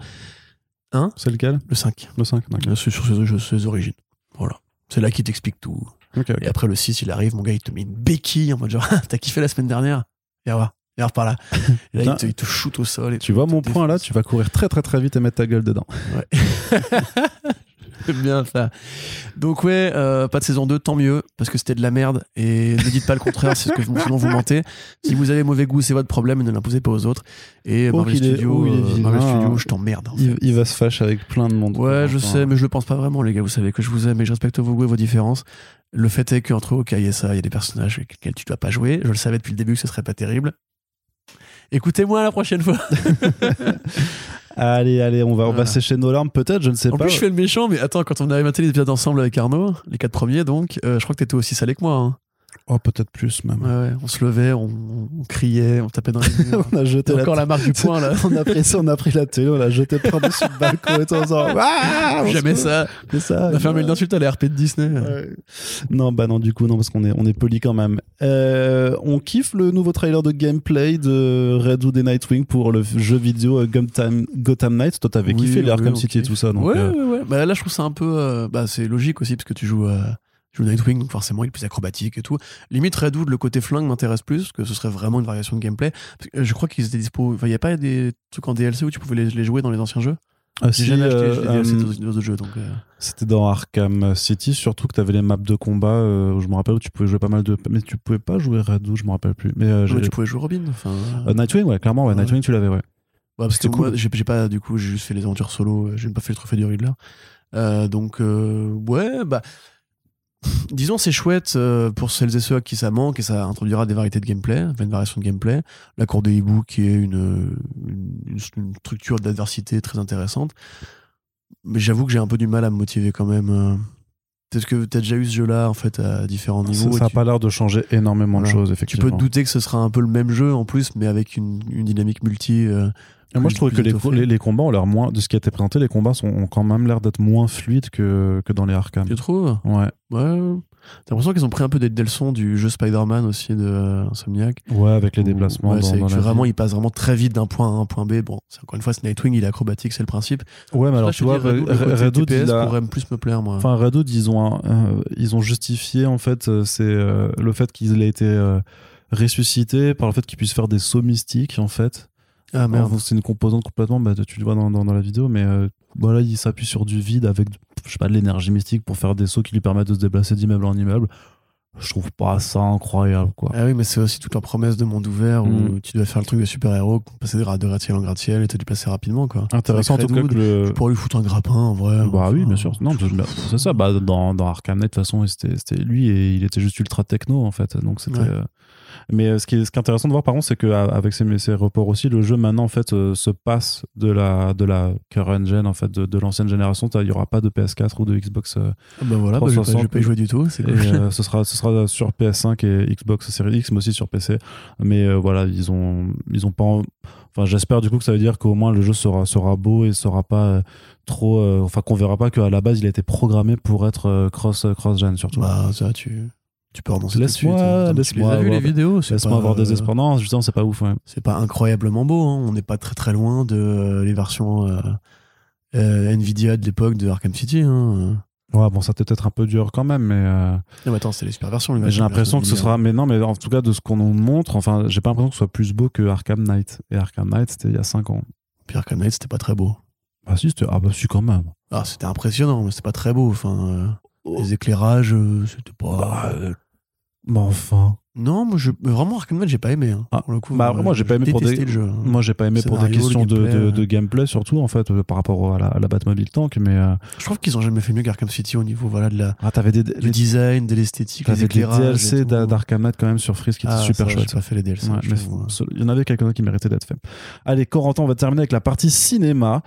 Hein C'est lequel Le 5. Le 5 Euh, C'est sur ses, ses origines. Voilà. C'est là qu'il t'explique tout. Ok, ok. Et après, le 6, il arrive, mon gars, il te met une béquille en mode genre, t'as kiffé la semaine dernière? Viens voir, voir par là. Là, il te, il te shoot au sol. Et Tu vois mon point là, tu vas courir très très très vite et mettre ta gueule dedans. J'aime bien ça. Donc ouais, euh, pas de saison 2, tant mieux, parce que c'était de la merde. Et ne dites pas le contraire, c'est ce que sinon vous mentez. Si vous avez mauvais goût, c'est votre problème, ne l'imposez pas aux autres. Et Oh, Marvel est- oh, est euh, Studios, je t'emmerde. en fait. Il, il va se fâcher avec plein de monde. Ouais, je sais, mais je le pense pas vraiment, les gars. Vous savez que je vous aime et je respecte vos goûts et vos différences. Le fait est qu'entre Hawkeye et ça, il y a des personnages avec lesquels tu dois pas jouer. Je le savais depuis le début que ce serait pas terrible. Écoutez-moi la prochaine fois. Allez, allez, on va, on va Voilà. sécher nos larmes peut-être, je ne sais En pas. plus, je fais le méchant, mais attends, quand on a maté les épisodes ensemble avec Arnaud, les quatre premiers, donc, euh, je crois que t'étais aussi salé que moi. hein. Oh, peut-être plus même. Ouais, ouais, on se levait, on, on criait, on tapait dans les murs. on a jeté la encore la marque du poing là. on a pris ça, on a pris la télé, on l'a jeté par-dessus le balcon et tout en disant, Ah, Jamais ça. c'est ça. On a fait un mail d'insulte à la RP de Disney. Ouais. Non, bah non, du coup, non, parce qu'on est, on est poli quand même. Euh, on kiffe le nouveau trailer de gameplay de Redwood et Nightwing pour le jeu vidéo euh, Gotham, Gotham Knights. Toi, t'avais Oui, kiffé oui, Arkham on City et tout ça. Donc, ouais, euh, ouais, ouais. Bah, là, je trouve ça un peu. euh, bah, c'est logique aussi, parce que tu joues, euh, tu Nightwing, donc forcément, il est plus acrobatique et tout. Limite, Redwood, le côté flingue m'intéresse plus, parce que ce serait vraiment une variation de gameplay. Parce que, euh, je crois qu'ils étaient dispo. Enfin, il n'y a pas des trucs en DLC où tu pouvais les, les jouer dans les anciens jeux? Ah, J'ai si, jamais acheté euh, les DLC euh, dans d'autres jeux, donc. euh, C'était dans Arkham City, surtout que t'avais les maps de combat. euh, où je me rappelle où tu pouvais jouer pas mal de. Mais tu pouvais pas jouer Redwood, je me rappelle plus. Mais, euh, tu pouvais jouer Robin. Enfin, euh, Nightwing, ouais, clairement, ouais, Ouais. Nightwing, tu l'avais, ouais. Ouais, parce que moi, cool. j'ai j'ai pas, du coup, j'ai juste fait les aventures solo, euh, j'ai pas fait le trophée du Riddler. Euh, donc, euh, ouais, bah. Disons, c'est chouette euh, pour celles et ceux à qui ça manque et ça introduira des variétés de gameplay, enfin, une variation de gameplay. La cour des hiboux qui est une, une, une structure d'adversité très intéressante. Mais j'avoue que j'ai un peu du mal à me motiver quand même. euh. Peut-être que tu as déjà eu ce jeu-là en fait à différents Ça niveaux. ça a tu- pas l'air de changer énormément de choses, tu effectivement. peux te douter que ce sera un peu le même jeu en plus, mais avec une, une dynamique multi. euh, Et moi, je trouve plus que les, étoffée. les, les combats ont l'air moins. De ce qui a été présenté, les combats sont, ont quand même l'air d'être moins fluides que, que dans les Arkham. Tu trouves? Ouais. Ouais. T'as l'impression qu'ils ont pris un peu des, des leçons du jeu Spider-Man aussi de euh, Insomniac. Ouais, avec les déplacements Ouais, dans, c'est dans que la vraiment, ville. il passe vraiment très vite d'un point à un point B. Bon, c'est- encore une fois, c'est Nightwing, il est acrobatique, c'est le principe. Ouais, mais alors tu vois, dis, Redwood, le Red- côté Redwood, TPS il a- pourrait plus me plaire, moi. Enfin, Redwood, ils ont, un- euh, ils ont justifié en fait, euh, c'est euh, le fait qu'il ait été ressuscité par le fait qu'il puisse faire des sauts mystiques en fait. Ah merde. C'est une composante complètement, bah, tu le vois dans, dans, dans la vidéo, mais euh, voilà, il s'appuie sur du vide avec, je sais pas, de l'énergie mystique pour faire des sauts qui lui permettent de se déplacer d'immeuble en immeuble. Je trouve pas ça incroyable, quoi. Ah oui, mais c'est aussi toute leur promesse de monde ouvert où Mm. tu dois faire le truc de super-héros, passer de gra- de gratte-ciel en gratte-ciel et te déplacer rapidement, quoi. Intéressant en Avec tout cas Redwood, que le. Tu pourrais lui foutre un grappin, en vrai. Bah Enfin, oui, bien sûr. Non, mais- c'est ça. Bah, dans, dans Arkham Knight, de toute façon, c'était c'était lui et il était juste ultra techno en fait. Donc c'était. Ouais. euh, Mais euh, ce qui, est, ce qui est intéressant de voir par contre, c'est qu'avec ces, ces reports aussi, le jeu maintenant en fait euh, se passe de la de la current gen en fait de, de l'ancienne génération. Il y aura pas de PS4 ou de Xbox. euh, Bah voilà, bah, j'ai pas- 360, j'ai pas y joué du tout. Et euh, ce sera ce sera sur PS5 et Xbox Series X, mais aussi sur PC. Mais voilà, ils ont ils ont pas. en- Enfin, j'espère du coup que ça veut dire qu'au moins le jeu sera sera beau et sera pas trop. enfin, qu'on verra pas qu'à la base il a été programmé pour être cross cross gen surtout. Bah ça, tu, tu peux renoncer. Laisse-moi- hein. Laisse-moi as vu les vidéos Laisse-moi avoir des espoirs. Non, justement, c'est pas ouf. ouais. C'est pas incroyablement beau. hein. On n'est pas très très loin de euh, les versions euh, euh, Nvidia de l'époque de Arkham City. Hein. Ouais, bon, ça peut être un peu dur quand même, mais. euh, Non, mais attends, c'est les super versions. j'ai l'impression que ce sera. Mais non, mais en tout cas, de ce qu'on nous montre, enfin, j'ai pas l'impression que ce soit plus beau que Arkham Knight. Et Arkham Knight, c'était il y a 5 ans. Puis Arkham Knight, c'était pas très beau. Ah si, c'était. Ah bah si, quand même. Ah, c'était impressionnant, mais c'était pas très beau. Enfin, euh, les éclairages, c'était pas. Bah, Mais enfin. Non, moi, je... vraiment, Arkham Knight, j'ai pas aimé. hein, Ah, pour le coup, bah, moi, j'ai pas aimé pour des- jeu. hein. Moi, j'ai pas aimé pour des questions de, gameplay, de, de gameplay, surtout, en fait, par rapport à la, à la Batmobile Tank. Mais. euh, Je trouve qu'ils ont jamais fait mieux qu'Arkham City au niveau voilà, de la, Ah, t'avais des, du design, de l'esthétique, des éclairages. DLC tout. d'A- d'Arkham Knight quand même sur Freeze qui Ah, super ça, chouettes. J'ai pas fait les DLC. Ouais, ce- il y en avait quelques-uns qui méritaient d'être faits. Allez, Corentin, on va terminer avec la partie cinéma.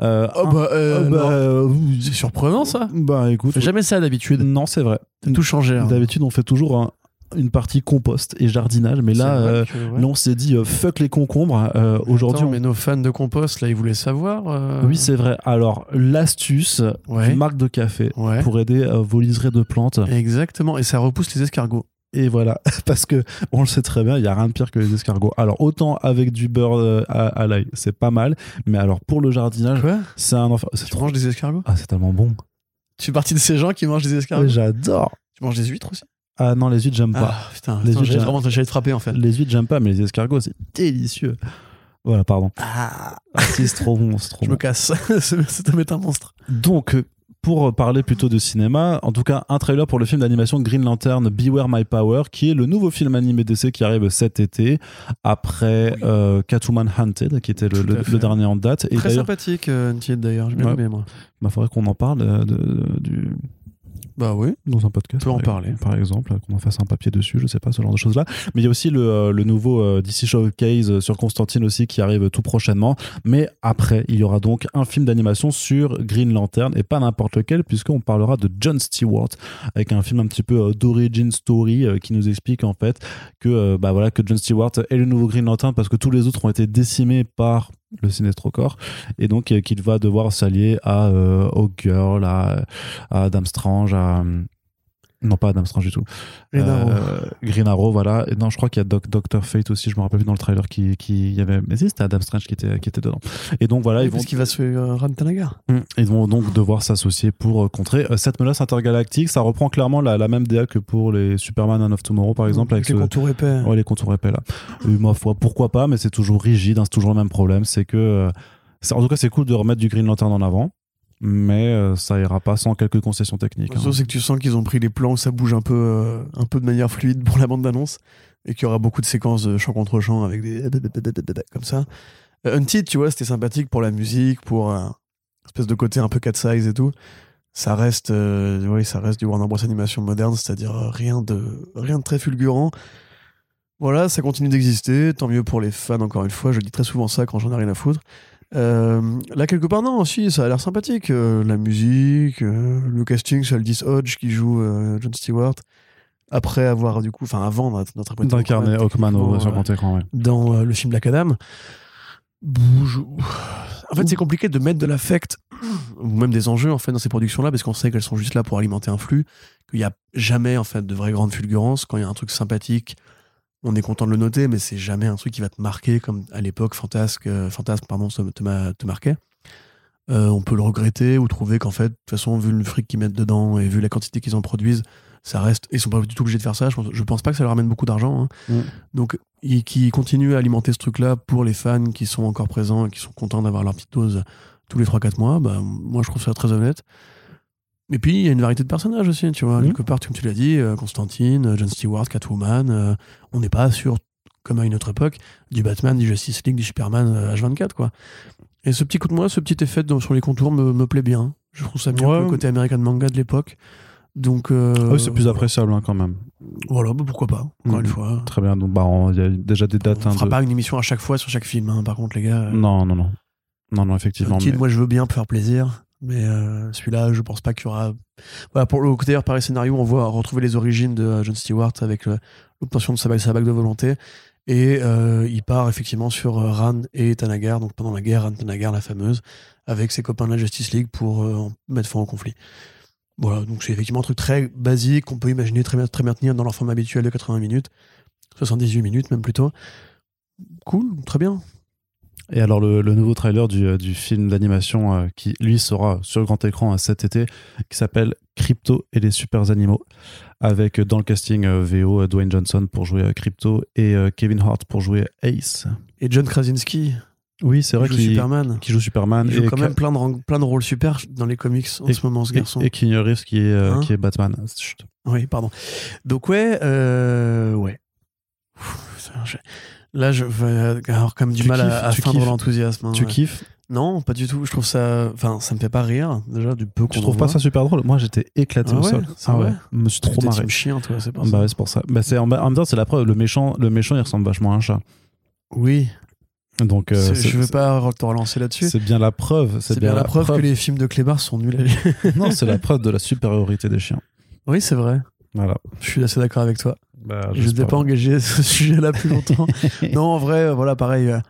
Euh, Oh bah, euh, euh, bah, c'est surprenant ça. Bah écoute, jamais ça d'habitude. non, c'est vrai. Tout changé. hein. D'habitude, on fait toujours une partie compost et jardinage, mais là, euh, que, ouais. là, on s'est dit euh, fuck les concombres. Euh, Aujourd'hui, on- mais nos fans de compost là, ils voulaient savoir. euh, oui, c'est vrai. Alors, l'astuce Ouais. marque de café Ouais. pour aider vos liserés de plantes. Exactement. Et ça repousse les escargots. Et voilà, parce que on le sait très bien, il y a rien de pire que les escargots. Alors autant avec du beurre à, à l'ail, c'est pas mal, mais alors pour le jardinage, c'est un enfer. C'est Tu manges des escargots? Ah, c'est tellement bon. Tu fais partie de ces gens qui mangent des escargots? J'adore. Tu manges des huîtres aussi? Ah non, les huîtres, j'aime pas. Ah putain, Les huîtres, vraiment j'allais te frapper en fait. Les huîtres, j'aime pas, mais les escargots, c'est délicieux. Voilà, pardon. Ah, Ah, si, c'est trop bon, c'est trop je bon. me casse. Ça mettre un monstre. Donc, euh, pour parler plutôt de cinéma, en tout cas, un trailer pour le film d'animation Green Lantern Beware My Power, qui est le nouveau film animé DC qui arrive cet été, après Oui. euh, Catwoman Hunted, qui était le, dernier en date. Et Très sympathique, euh, Untied d'ailleurs. J'ai bien aimé moi. il bah, faudrait qu'on en parle euh, de- du, Bah oui. dans un podcast. On peut en par- parler. Par exemple, qu'on en fasse un papier dessus, je sais pas, ce genre de choses-là. Mais il y a aussi le, euh, le nouveau euh, DC Showcase sur Constantine aussi qui arrive tout prochainement. Mais après, il y aura donc un film d'animation sur Green Lantern et pas n'importe lequel, puisqu'on parlera de John Stewart avec un film un petit peu euh, d'origin story euh, qui nous explique en fait que, euh, bah voilà, que John Stewart est le nouveau Green Lantern parce que tous les autres ont été décimés par le Sinestro Corps. Et donc euh, qu'il va devoir s'allier à euh, Hawkgirl, à, à Adam Strange, à non pas Adam Strange du tout, Green Arrow. euh, Green Arrow, voilà. Et non, je crois qu'il y a Doc, Doctor Fate aussi, je me rappelle plus dans le trailer qui, y avait. Mais si, c'était Adam Strange qui était, qui était dedans. Et donc voilà, Oui, ils vont, qu'il va se faire euh, Ram Tanagar. Mm. ils vont donc devoir s'associer pour euh, contrer euh, cette menace intergalactique. Ça reprend clairement la, la même DA que pour les Superman and of Tomorrow, par exemple, avec les ce- contours épais. Ouais, les contours épais là. Euh, ma foi, pourquoi pas, mais c'est toujours rigide, hein, c'est toujours le même problème. C'est que. en tout cas, c'est cool de remettre du Green Lantern en avant, mais euh, ça ira pas sans quelques concessions techniques. hein. C'est que tu sens qu'ils ont pris les plans où ça bouge un peu, euh, un peu de manière fluide pour la bande d'annonce et qu'il y aura beaucoup de séquences de chant contre chant avec des comme ça. Euh, Untied, tu vois, c'était sympathique pour la musique, pour un espèce de côté un peu cat size et tout. Ça reste, oui, ça reste du Warner Bros animation moderne, c'est-à-dire rien de rien de très fulgurant. Voilà, ça continue d'exister, tant mieux pour les fans. Encore une fois, je dis très souvent ça quand j'en ai rien à foutre. Euh, là, quelque part, non, aussi, ça a l'air sympathique. Euh, la musique, euh, le casting, c'est Aldis Hodge qui joue John Stewart. Après avoir, du coup, enfin, avant interprétation D'incarner Hawkman, au sur grand écran, ouais. dans le film Black Adam. Bouge. En fait, c'est compliqué de mettre de l'affect ou même des enjeux en fait dans ces productions-là parce qu'on sait qu'elles sont juste là pour alimenter un flux, qu'il n'y a jamais en fait de vraie grande fulgurance. Quand il y a un truc sympathique, on est content de le noter, mais c'est jamais un truc qui va te marquer comme à l'époque Fantasque, euh, Fantasme pardon, te, te, ma- te marquait. Euh, on peut le regretter ou trouver qu'en fait, de toute façon, vu le fric qu'ils mettent dedans et vu la quantité qu'ils en produisent, ça reste. Ils sont pas du tout obligés de faire ça. Je pense, je pense pas que ça leur ramène beaucoup d'argent. hein. Mm. Donc, ils, qui continuent à alimenter ce truc-là pour les fans qui sont encore présents et qui sont contents d'avoir leur petite dose tous les 3-4 mois, bah, moi je trouve ça très honnête. Et puis, il y a une variété de personnages aussi, tu vois. Quelque part, comme tu l'as dit, euh, Constantine, euh, John Stewart, Catwoman, euh, on n'est pas sur, comme à une autre époque, du Batman, du Justice League, du Superman euh, H24, quoi. Et ce petit coup de moi, ce petit effet sur les contours me, me plaît bien. Je trouve ça bien Ouais. le côté American manga de l'époque. Donc, euh, Ah oui, c'est plus appréciable hein, quand même. voilà, bah, pourquoi pas, encore une fois. Très bien. Donc, bah, il y a déjà des dates. On hein, fera de- pas une émission à chaque fois sur chaque film, hein, par contre, les gars. euh, Non, non, non. Non, non, effectivement. Mais- moi je veux bien faire plaisir, mais euh, celui-là, je pense pas qu'il y aura. Voilà, pour le côté d'ailleurs, par les scénarios, on voit retrouver les origines de euh, John Stewart avec euh, l'obtention de sa bague, de volonté. Et il part effectivement sur Ran et Tanagar, donc pendant la guerre, Ran Tanagar, la fameuse, avec ses copains de la Justice League pour mettre fin au conflit. Voilà, donc c'est effectivement un truc très basique qu'on peut imaginer très bien, très bien tenir dans leur forme habituel de 80 minutes, 78 minutes même plutôt. Cool, très bien. Et alors, le, le nouveau trailer du, euh, du film d'animation euh, qui, lui, sera sur le grand écran euh, cet été, qui s'appelle Crypto et les super animaux, avec euh, dans le casting VO Dwayne Johnson pour jouer Crypto et Kevin Hart pour jouer Ace. Et John Krasinski, Oui, c'est vrai joue qu'il Superman. qui joue Superman. Il joue et quand même plein de, plein de rôles super dans les comics en Et- ce moment, ce garçon. Et, et Keanu Reeves qui est, Hein qui est Batman. Chut. Oui, pardon. Donc, ouais, euh, ouais. Là, je vais avoir quand même du Tu mal kiffes, à, à feindre l'enthousiasme. hein, Tu ouais. kiffes? Non, pas du tout. Je trouve ça. Enfin, ça me fait pas rire, déjà, du peu qu'on Tu trouves pas ça super drôle? Moi, j'étais éclaté Ah au ouais sol. C'est Ah ouais. Je me suis trop marré. team chien, toi, c'est pas Bah ouais, c'est pour ça. Bah, c'est, en, en même temps, c'est la preuve. Le méchant, le méchant, il ressemble vachement à un chat. Oui. Donc, euh, C'est- c'est- je veux c'est- pas te relancer là-dessus. C'est bien la preuve. C'est bien la preuve que les films de Clébar sont nuls non, c'est la preuve de la supériorité des chiens. Oui, c'est vrai. Voilà. Je suis assez d'accord avec toi. Bah, Je ne vais pas engager ce sujet-là plus longtemps. non, en vrai, euh, voilà, pareil. euh,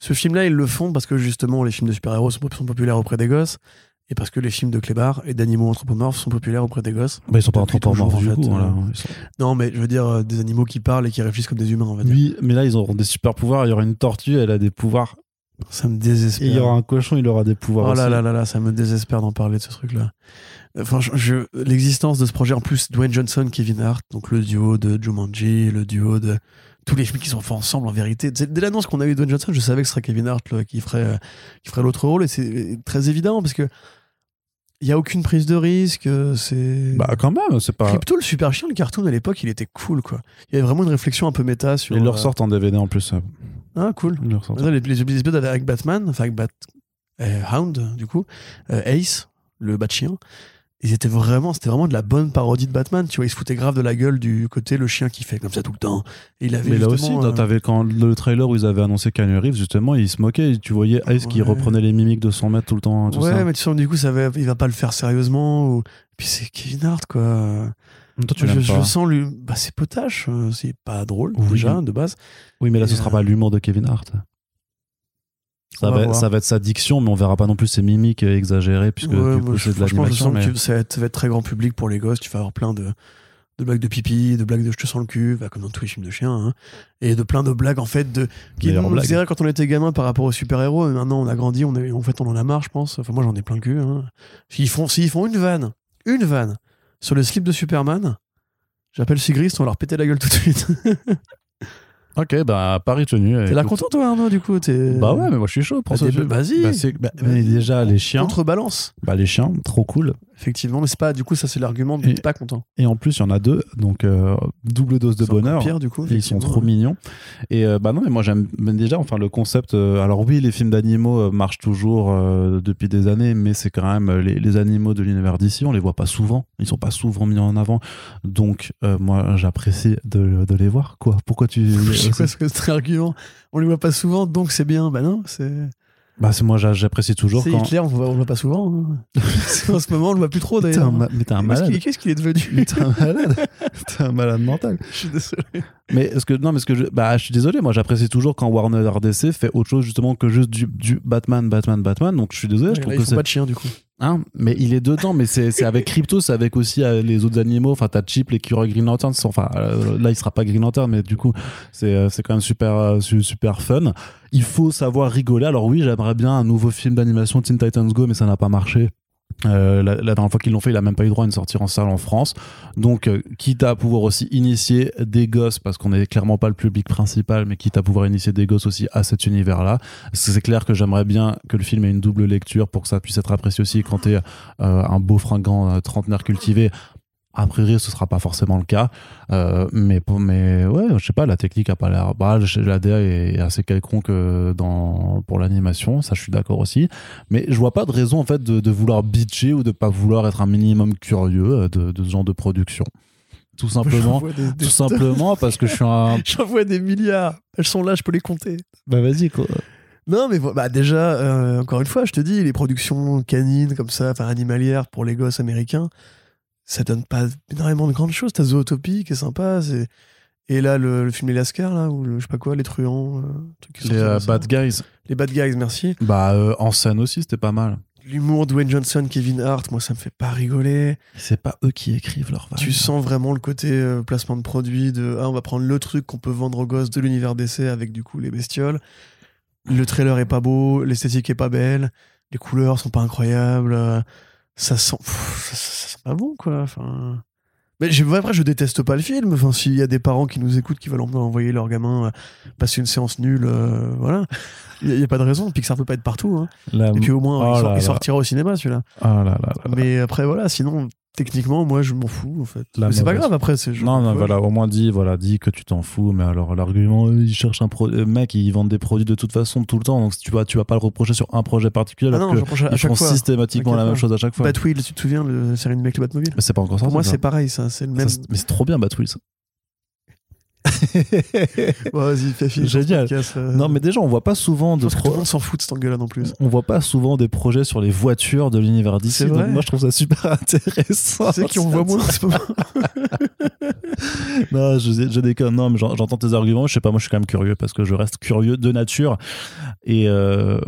ce film-là, ils le font parce que justement, les films de super-héros sont, sont populaires auprès des gosses. et parce que les films de clébards et d'animaux anthropomorphes sont populaires auprès des gosses. Bah, ils sont pas anthropomorphes en coup. fait, voilà. euh, sont- Non, mais je veux dire euh, des animaux qui parlent et qui réfléchissent comme des humains, on va dire. Oui, mais là, ils auront des super pouvoirs. Il y aura une tortue, elle a des pouvoirs. Ça me Et désespère. il y aura un cochon, il aura des pouvoirs Oh là aussi. là là là, ça me désespère d'en parler de ce truc-là. Enfin, je- l'existence de ce projet, en plus, Dwayne Johnson, Kevin Hart, donc le duo de Jumanji, le duo de tous les films qui sont faits ensemble, en vérité. Dès l'annonce qu'on a eu de Dwayne Johnson, je savais que ce serait Kevin Hart là, qui ferait, qui ferait l'autre rôle, et c'est très évident parce que il y a aucune prise de risque. C'est Bah, quand même, c'est pas. Crypto, le super chien, le cartoon à l'époque, il était cool, quoi. Il y avait vraiment une réflexion un peu méta sur. Ils le euh, ressortent en DVD en plus. Ah, cool. ils le. Les, les épisodes avec Batman, enfin avec Bat, euh, Hound, du coup, euh, Ace, le bat chien, ils étaient vraiment, c'était vraiment de la bonne parodie de Batman. Tu vois, ils se foutaient grave de la gueule du côté le chien qui fait comme ça tout le temps. Et il avait Mais là aussi, euh, t'avais quand le trailer où ils avaient annoncé Keanu Reeves, justement, ils se moquaient. Tu voyais Ice qui reprenait les mimiques de 100 mètres tout le temps. Tout ouais, ça. mais tu sens du coup, ça va, il va pas le faire sérieusement. Ou... Puis c'est Kevin Hart, quoi. Toi, tu je, je sens lui, bah, c'est potache. euh, C'est pas drôle Oui. déjà de base. Oui, mais là, Et, ce sera euh, pas l'humour de Kevin Hart. Ça va va, ça va être sa diction, mais on verra pas non plus ses mimiques exagérées, puisque Ouais, du coup, c'est de l'animation. Mais... que ça va, être, ça va être très grand public pour les gosses. Tu vas avoir plein de, de blagues de pipi, de blagues de je te sens le cul, bah, comme dans tous les films de chiens, hein, et de plein de blagues en fait de qui nous rire quand on était gamin par rapport aux super-héros. Mais maintenant, on a grandi, on est, en fait, on en a marre, je pense. Enfin, moi, j'en ai plein le cul. Hein. S'ils font, s'ils font une vanne, une vanne sur le slip de Superman, j'appelle Sigrist, on va leur péter la gueule tout de suite. Ok, bah, Paris tenu. T'es là content, toi, Arnaud, du coup Bah ouais, mais moi je suis chaud pour Bah, Vas-y. Bah, bah, Vas-y. mais déjà, les chiens. Contrebalance, Bah, les chiens, trop cool. Effectivement. Mais c'est pas, du coup, ça, c'est l'argument de Et- pas content. Et en plus, il y en a deux, donc euh, double dose de C'est bonheur. Pire, du coup. Ils sont trop mignons. Et euh, bah non, mais moi j'aime déjà, enfin le concept. euh, alors oui, les films d'animaux marchent toujours depuis des années, mais c'est quand même les, les animaux de l'univers d'ici, on les voit pas souvent. Ils sont pas souvent mis en avant. Donc moi j'apprécie de, de les voir. Quoi Pourquoi tu C'est quoi ce cet argument On les voit pas souvent, donc c'est bien. Bah non, c'est. Bah c'est moi j'a- j'apprécie toujours C'est quand. Hitler, on voit, on le voit pas souvent. hein. en ce moment, on le voit plus trop d'ailleurs. ma- mais t'es un malade. qu'est-ce qu'il est devenu Mais T'es un malade. T'es un malade mental. Je suis désolé. Mais est-ce que non, mais ce que je, bah, je suis désolé, moi j'apprécie toujours quand Warner RDC fait autre chose justement que juste du, du Batman, Batman, Batman. Donc je suis désolé, je Là, trouve ils que font c'est pas de chien du coup. Hein mais il est dedans, mais c'est avec Crypto, c'est avec aussi euh, les autres animaux. Enfin, t'as Chip, l'écureuil Green Lantern. Enfin, euh, là, il sera pas Green Lantern, mais du coup, c'est euh, quand même super su- super fun. Il faut savoir rigoler. Alors oui, j'aimerais bien un nouveau film d'animation Teen Titans Go, mais ça n'a pas marché. Euh, la, la dernière fois qu'ils l'ont fait, il a même pas eu droit à une sortie en salle en France. Donc, euh, quitte à pouvoir aussi initier des gosses, parce qu'on est clairement pas le public principal, mais quitte à pouvoir initier des gosses aussi à cet univers-là. C'est clair que j'aimerais bien que le film ait une double lecture pour que ça puisse être apprécié aussi quand t'es euh, un beau fringant euh, trentenaire cultivé. A priori, ce sera pas forcément le cas, Euh, mais mais ouais, je sais pas, la technique a pas l'air. Bah, la DA est assez quelconque euh, dans pour l'animation, ça je suis d'accord aussi. Mais je vois pas de raison en fait de, de vouloir bitcher ou de pas vouloir être un minimum curieux euh, de, de ce genre de production. Tout simplement, des- des- tout simplement parce que je suis un. J'en vois des milliards. Elles sont là, je peux les compter. Bah vas-y quoi. Non, mais bah déjà, euh, encore une fois, je te dis, les productions canines comme ça, enfin animalières pour les gosses américains, ça donne pas énormément de grandes choses. T'as Zootopie qui est sympa, c'est et là le, le film Les Lascars là ou le, je sais pas quoi, les truands, euh, truc qui Les euh. Bad Guys. les bad guys, merci. Bah euh, en scène aussi, c'était pas mal. L'humour Dwayne Johnson, Kevin Hart, moi ça me fait pas rigoler. C'est pas eux qui écrivent leur Tu sens vraiment le côté euh, placement de produit de ah, on va prendre le truc qu'on peut vendre aux gosses de l'univers d'essai avec du coup les bestioles. Le trailer est pas beau, l'esthétique est pas belle, les couleurs sont pas incroyables, ça sent pff, ça, ça- ça sent pas bon quoi. Enfin mais après je déteste pas le film. Enfin s'il y a des parents qui nous écoutent qui veulent en- envoyer leur gamin euh, passer une séance nulle, euh, voilà. Il y, a- pas de raison. Pixar peut pas être partout. hein. La... Et puis au moins Oh il, sort- là il là. sortira au cinéma celui-là. Ah là là. Mais après voilà, sinon techniquement moi je m'en fous en fait. La Mais c'est pas grave après. c'est Non, non, voilà, au moins dis, voilà, dis que tu t'en fous, mais alors l'argument, euh, ils cherchent un pro... euh, mec, ils vendent des produits de toute façon tout le temps, donc tu vas, tu vas pas le reprocher sur un projet particulier, Ah alors non, que à, ils font fois. systématiquement la même chose à chaque fois. Batwheel, tu te souviens, le série animée avec le Batmobile Mais c'est pas encore ça. Pour moi, c'est pareil, ça. C'est le même. mais c'est trop bien, Batwheels. Vas-y, fais film. Génial. euh. Non, mais déjà, on voit pas souvent de je pense que tout le pro- monde s'en fout de cet angle-là non plus. on voit pas souvent des projets sur les voitures de l'univers d'ici. C'est Donc vrai moi, je trouve ça super intéressant. Sais qui on voit moins en ce moment Non, je, je déconne. Non, mais j'en- j'entends tes arguments. Je sais pas, moi, je suis quand même curieux parce que je reste curieux de nature et, euh,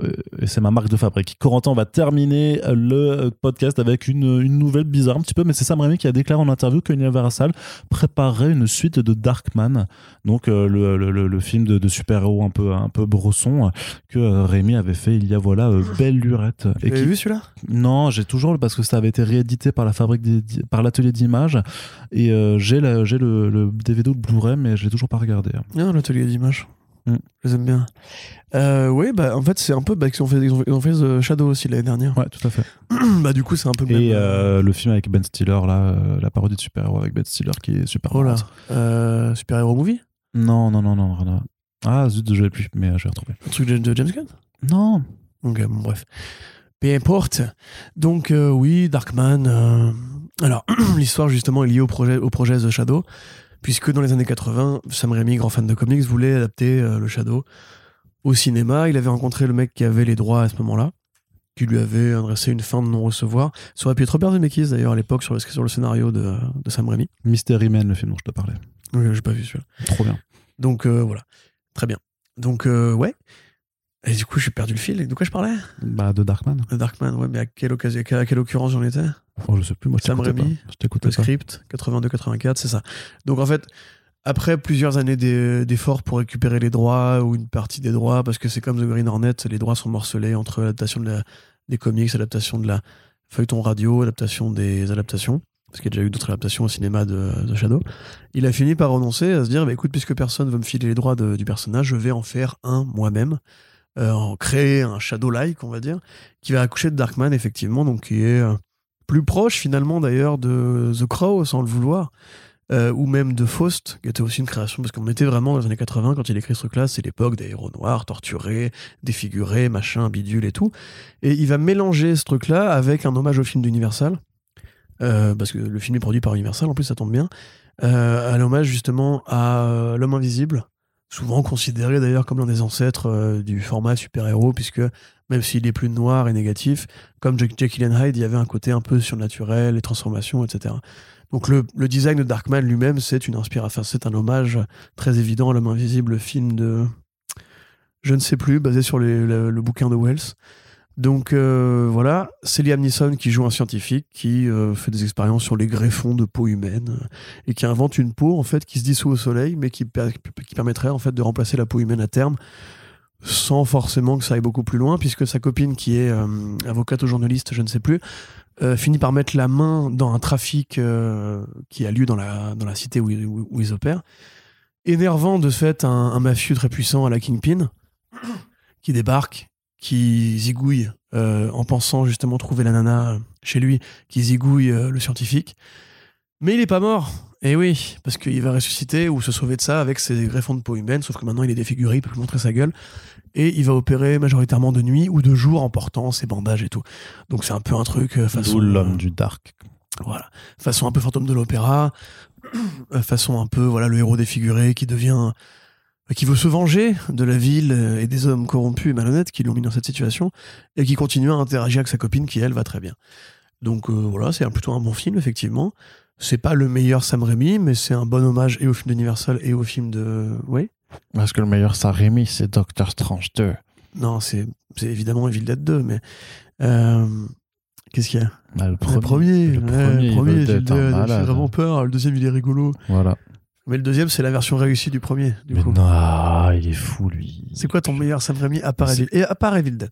et c'est ma marque de fabrique. Corentin, on va terminer le podcast avec une, une nouvelle bizarre un petit peu, mais c'est Sam Raimi qui a déclaré en interview que Universal préparerait une suite de Darkman, donc euh, le, le- le- le film de, de super-héros un peu, un peu brosson que euh, Raimi avait fait il y a voilà euh, belle lurette. Tu l'avais vu celui-là? Non, j'ai toujours parce que ça avait été réédité par la fabrique des, par l'atelier d'images et euh, j'ai le, le DVD ou le Blu-ray mais je l'ai toujours pas regardé. Non, l'atelier d'image. Mm. Je les aime bien. Euh, oui, bah en fait, c'est un peu. Bah, ils, ont fait, ils, ont, ils ont fait The Shadow aussi l'année dernière. Ouais, tout à fait. bah, du coup, c'est un peu le même. Et euh, le film avec Ben Stiller là, euh, la parodie de super-héros avec Ben Stiller qui est super. Oh là. marrante. Euh, Super Hero Movie? Non, non, non, non, rien à- Ah zut, je l'ai plus, mais euh, je vais retrouver. Un truc de, de James Gunn? Non. Ok, bon, bref. Peu importe. Donc, euh, oui, Darkman. euh, Alors, l'histoire, justement, est liée au projet, au projet The Shadow, puisque dans les années 80, Sam Raimi, grand fan de comics, voulait adapter euh, le Shadow au cinéma. Il avait rencontré le mec qui avait les droits à ce moment-là, qui lui avait adressé une fin de non-recevoir. Ça aurait pu être Robert Zemeckis, d'ailleurs, à l'époque, sur le, sur le scénario de, de Sam Raimi. Mystery Man, le film dont je te parlais. Oui, j'ai pas vu celui-là. Trop bien. Donc, euh, voilà. Très bien. Donc, euh, ouais. Et du coup, j'ai perdu le fil. De quoi je parlais? Bah de Darkman. The Darkman, ouais, mais à quelle, occasion, à quelle, occurrence j'en étais? Oh, je sais plus, moi Sam. Raimi, Le script, 82-84, c'est ça. Donc en fait, après plusieurs années d'e- d'efforts pour récupérer les droits ou une partie des droits, parce que c'est comme The Green Hornet, les droits sont morcelés entre l'adaptation de la- des comics, adaptation de la feuilleton radio, adaptation des adaptations, parce qu'il y a déjà eu d'autres adaptations au cinéma de, de Shadow. Il a fini par renoncer à se dire, bah, écoute, puisque personne veut me filer les droits de- du personnage, je vais en faire un moi-même. Euh, en créer un Shadow-like, on va dire, qui va accoucher de Darkman, effectivement, donc qui est euh, plus proche finalement d'ailleurs de The Crow, sans le vouloir, euh, ou même de Faust, qui était aussi une création, parce qu'on était vraiment dans les années 80 quand il écrit ce truc-là, c'est l'époque des héros noirs, torturés, défigurés, machin, bidule et tout. Et il va mélanger ce truc-là avec un hommage au film d'Universal, parce que le film est produit par Universal, en plus ça tombe bien, euh, un hommage justement à L'homme invisible, souvent considéré d'ailleurs comme l'un des ancêtres euh, du format super-héros, puisque même s'il est plus noir et négatif, comme Jack- Jekyll Hyde, il y avait un côté un peu surnaturel, les transformations, etc. Donc le, design de Darkman lui-même, c'est une inspiration, c'est un hommage très évident à L'homme invisible, le film de, je ne sais plus, basé sur le bouquin de Wells. Donc euh, voilà, c'est Liam Neeson qui joue un scientifique qui euh, fait des expériences sur les greffons de peau humaine euh, et qui invente une peau en fait qui se dissout au soleil, mais qui, qui permettrait en fait de remplacer la peau humaine à terme sans forcément que ça aille beaucoup plus loin, puisque sa copine, qui est euh, avocate ou journaliste, je ne sais plus, euh, finit par mettre la main dans un trafic euh, qui a lieu dans la, dans la cité où, ils- opèrent, énervant de fait un, un mafieux très puissant à la Kingpin, qui débarque, qui zigouille, euh, en pensant justement trouver la nana chez lui, qui zigouille euh, le scientifique. Mais il est pas mort. Et oui, parce qu'il va ressusciter ou se sauver de ça avec ses greffons de peau humaine, sauf que maintenant il est défiguré, il peut plus montrer sa gueule. Et il va opérer majoritairement de nuit ou de jour en portant ses bandages et tout. Donc c'est un peu un truc euh, façon. L'homme du dark. Voilà. Façon un peu fantôme de l'opéra. euh, façon un peu, voilà, le héros défiguré qui devient. Euh, qui veut se venger de la ville euh, et des hommes corrompus et malhonnêtes qui l'ont mis dans cette situation et qui continue à interagir avec sa copine qui, elle, va très bien. Donc euh, voilà, c'est plutôt un bon film, effectivement. C'est pas le meilleur Sam Raimi, mais c'est un bon hommage et au film d'Universal et au film de. Oui Parce que le meilleur Sam Raimi, c'est Doctor Strange 2. Non, c'est c'est évidemment Evil Dead 2, mais. euh, Qu'est-ce qu'il y a? Ah, le Le premier. premier, le ouais, premier, le premier, vraiment peur. Le deuxième, il est rigolo. Voilà. Mais le deuxième, c'est la version réussie du premier. Du Mais coup. non, il est fou, lui. C'est quoi ton meilleur Sam Raimi à part Evil, et à part Evil Dead?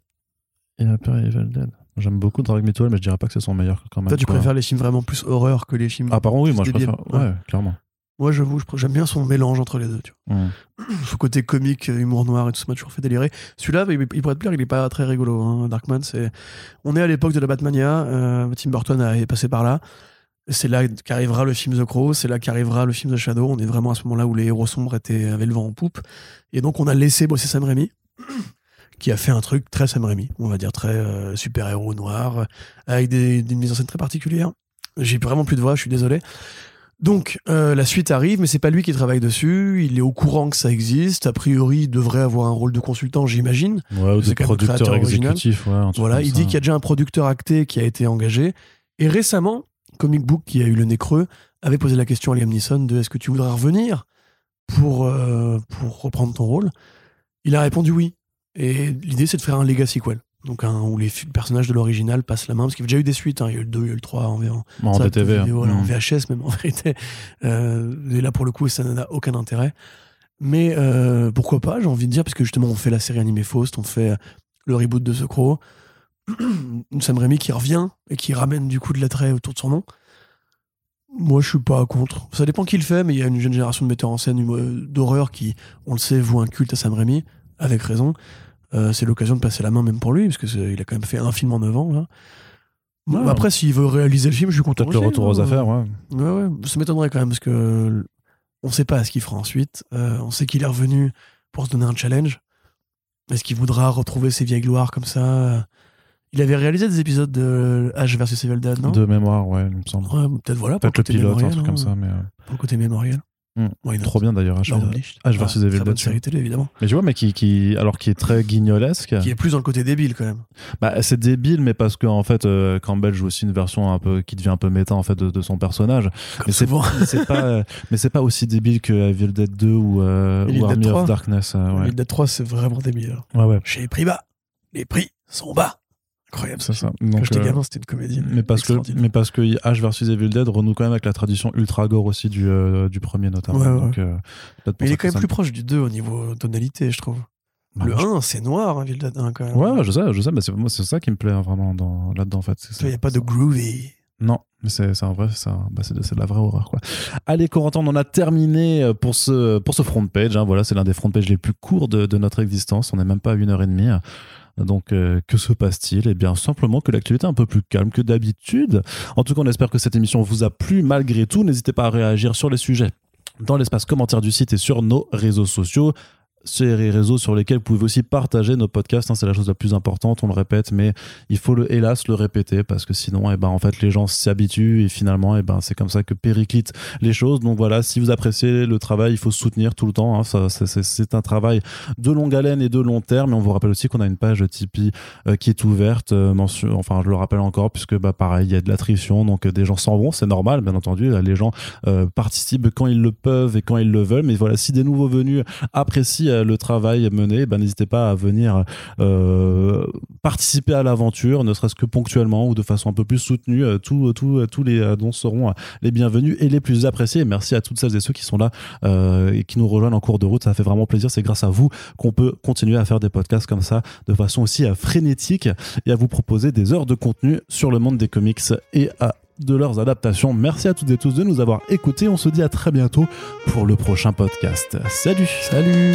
Il a peur Evil Dead. J'aime beaucoup Drag Me to Hell, mais je dirais pas que c'est son meilleur quand même. Toi, tu quoi. préfères les films vraiment plus horreur que les films. Ah, oui, moi je préfère. Ouais, clairement. Moi, j'avoue, j'aime bien son mélange entre les deux. Tu vois. Ce côté comique, euh, humour noir et tout ça m'a toujours fait délirer. Celui-là, il, il pourrait te plaire, il est pas très rigolo. hein. Darkman, c'est. On est à l'époque de la Batmania. euh, Tim Burton est passé par là. C'est là qu'arrivera le film The Crow, c'est là qu'arrivera le film The Shadow. On est vraiment à ce moment-là où les héros sombres étaient, avaient le vent en poupe. Et donc, on a laissé bosser Sam Raimi, qui a fait un truc très Sam Raimi, on va dire très euh, super-héros noir, avec des, des mises en scène très particulières. J'ai vraiment plus de voix, je suis désolé. Donc euh, la suite arrive, mais c'est pas lui qui travaille dessus. Il est au courant que ça existe. A priori, il devrait avoir un rôle de consultant, j'imagine. Ouais, ou de producteur exécutif. Ouais, Voilà, il ça. dit qu'il y a déjà un producteur acté qui a été engagé. Et récemment, Comic Book, qui a eu le nez creux, avait posé la question à Liam Neeson de est-ce que tu voudrais revenir pour, euh, pour reprendre ton rôle? Il a répondu oui. Et l'idée, c'est de faire un legacy sequel. Donc, un, où les personnages de l'original passent la main. Parce qu'il y a déjà eu des suites. hein. Il y a eu le 2, il y a eu le 3 en, en, En ça, vidéo, en Mm. VHS même en vérité. Euh, et là pour le coup ça n'a aucun intérêt. Mais euh, pourquoi pas, j'ai envie de dire, parce que justement on fait la série animée Faust, on fait le reboot de The Crow, Sam Raimi qui revient et qui ramène du coup de l'attrait autour de son nom. Moi je suis pas contre. Ça dépend qui le fait, mais il y a une jeune génération de metteurs en scène d'horreur qui, on le sait, voue un culte à Sam Raimi, avec raison. Euh, c'est l'occasion de passer la main même pour lui, parce qu'il a quand même fait un film en 9 ans. Là. Bon, Ouais. Après, s'il veut réaliser le film, je suis content. Peut-être le retour aux affaires, ouais. Ouais, ouais, ça m'étonnerait quand même parce que on sait pas ce qu'il fera ensuite. Euh, on sait qu'il est revenu pour se donner un challenge. Est-ce qu'il voudra retrouver ses vieilles gloires comme ça? Il avait réalisé des épisodes de H versus Evil Dead, non? De mémoire, ouais, il me semble. Ouais, Peut-être voilà, Peut-être le pilote, un mémoriel. truc hein, comme ça, mais. euh, Pour le côté mémoriel. Why not Trop bien d'ailleurs, H, versus Evil Dead. série télé, évidemment. Mais tu vois, mais qui, qui, alors qui est très guignolesque. Qui est plus dans le côté débile quand même. Bah, c'est débile, mais parce que en fait, euh, Campbell joue aussi une version un peu qui devient un peu méta en fait de, de son personnage. Comme Mais c'est souvent. mais c'est pas, euh, mais c'est pas aussi débile que Evil Dead 2 ou, euh, ou Army 3. of Darkness. euh, ouais. Evil Dead 3, c'est vraiment débile. ouais, ouais, Chez prix bas, les prix sont bas. Incroyable. c'est ça. Quand Donc, j'étais euh, gamin, c'était une comédie. mais parce que, mais parce que H versus Evil Dead renoue quand même avec la tradition ultra gore aussi du, euh, du premier notamment. Ouais, ouais. Donc, euh, Mais il est quand même plus proche du 2 au niveau tonalité, je trouve. Bah, le moi, je- 1, c'est noir, hein, Evil Dead 1 quand même. Ouais, je sais, je sais, mais c'est moi c'est ça qui me plaît hein, vraiment dans là-dedans en fait. Il n'y a pas de groovy. Non, mais c'est c'est un vrai, c'est un- bah, c'est de, c'est de la vraie horreur quoi. Allez Corentin, on en a terminé pour ce pour ce front page. hein. Voilà, c'est l'un des front pages les plus courts de, de notre existence. On n'est même pas à une heure et demie. Donc euh, que se passe-t-il? Eh bien simplement que l'actualité est un peu plus calme que d'habitude. En tout cas, on espère que cette émission vous a plu malgré tout. N'hésitez pas à réagir sur les sujets dans l'espace commentaire du site et sur nos réseaux sociaux. Ces réseaux sur lesquels vous pouvez aussi partager nos podcasts, hein, c'est la chose la plus importante, on le répète, mais il faut le, hélas le répéter parce que sinon, eh ben, en fait, les gens s'y habituent et finalement, eh ben, c'est comme ça que périclitent les choses. Donc voilà, si vous appréciez le travail, il faut soutenir tout le temps. hein. C'est- un travail de longue haleine et de long terme. Et on vous rappelle aussi qu'on a une page Tipeee euh, qui est ouverte. euh, enfin, je le rappelle encore puisque bah pareil, il y a de l'attrition, donc euh, des gens s'en vont, c'est normal, bien entendu. Là, les gens euh, participent quand ils le peuvent et quand ils le veulent. Mais voilà, si des nouveaux venus apprécient euh, le travail mené, ben, n'hésitez pas à venir euh, participer à l'aventure, ne serait-ce que ponctuellement ou de façon un peu plus soutenue. Euh, Tous les euh, dons seront euh, les bienvenus et les plus appréciés. Merci à toutes celles et ceux qui sont là euh, et qui nous rejoignent en cours de route. Ça fait vraiment plaisir. C'est grâce à vous qu'on peut continuer à faire des podcasts comme ça de façon aussi euh, frénétique et à vous proposer des heures de contenu sur le monde des comics et de leurs adaptations. Merci à toutes et tous de nous avoir écoutés. On se dit à très bientôt pour le prochain podcast. Salut Salut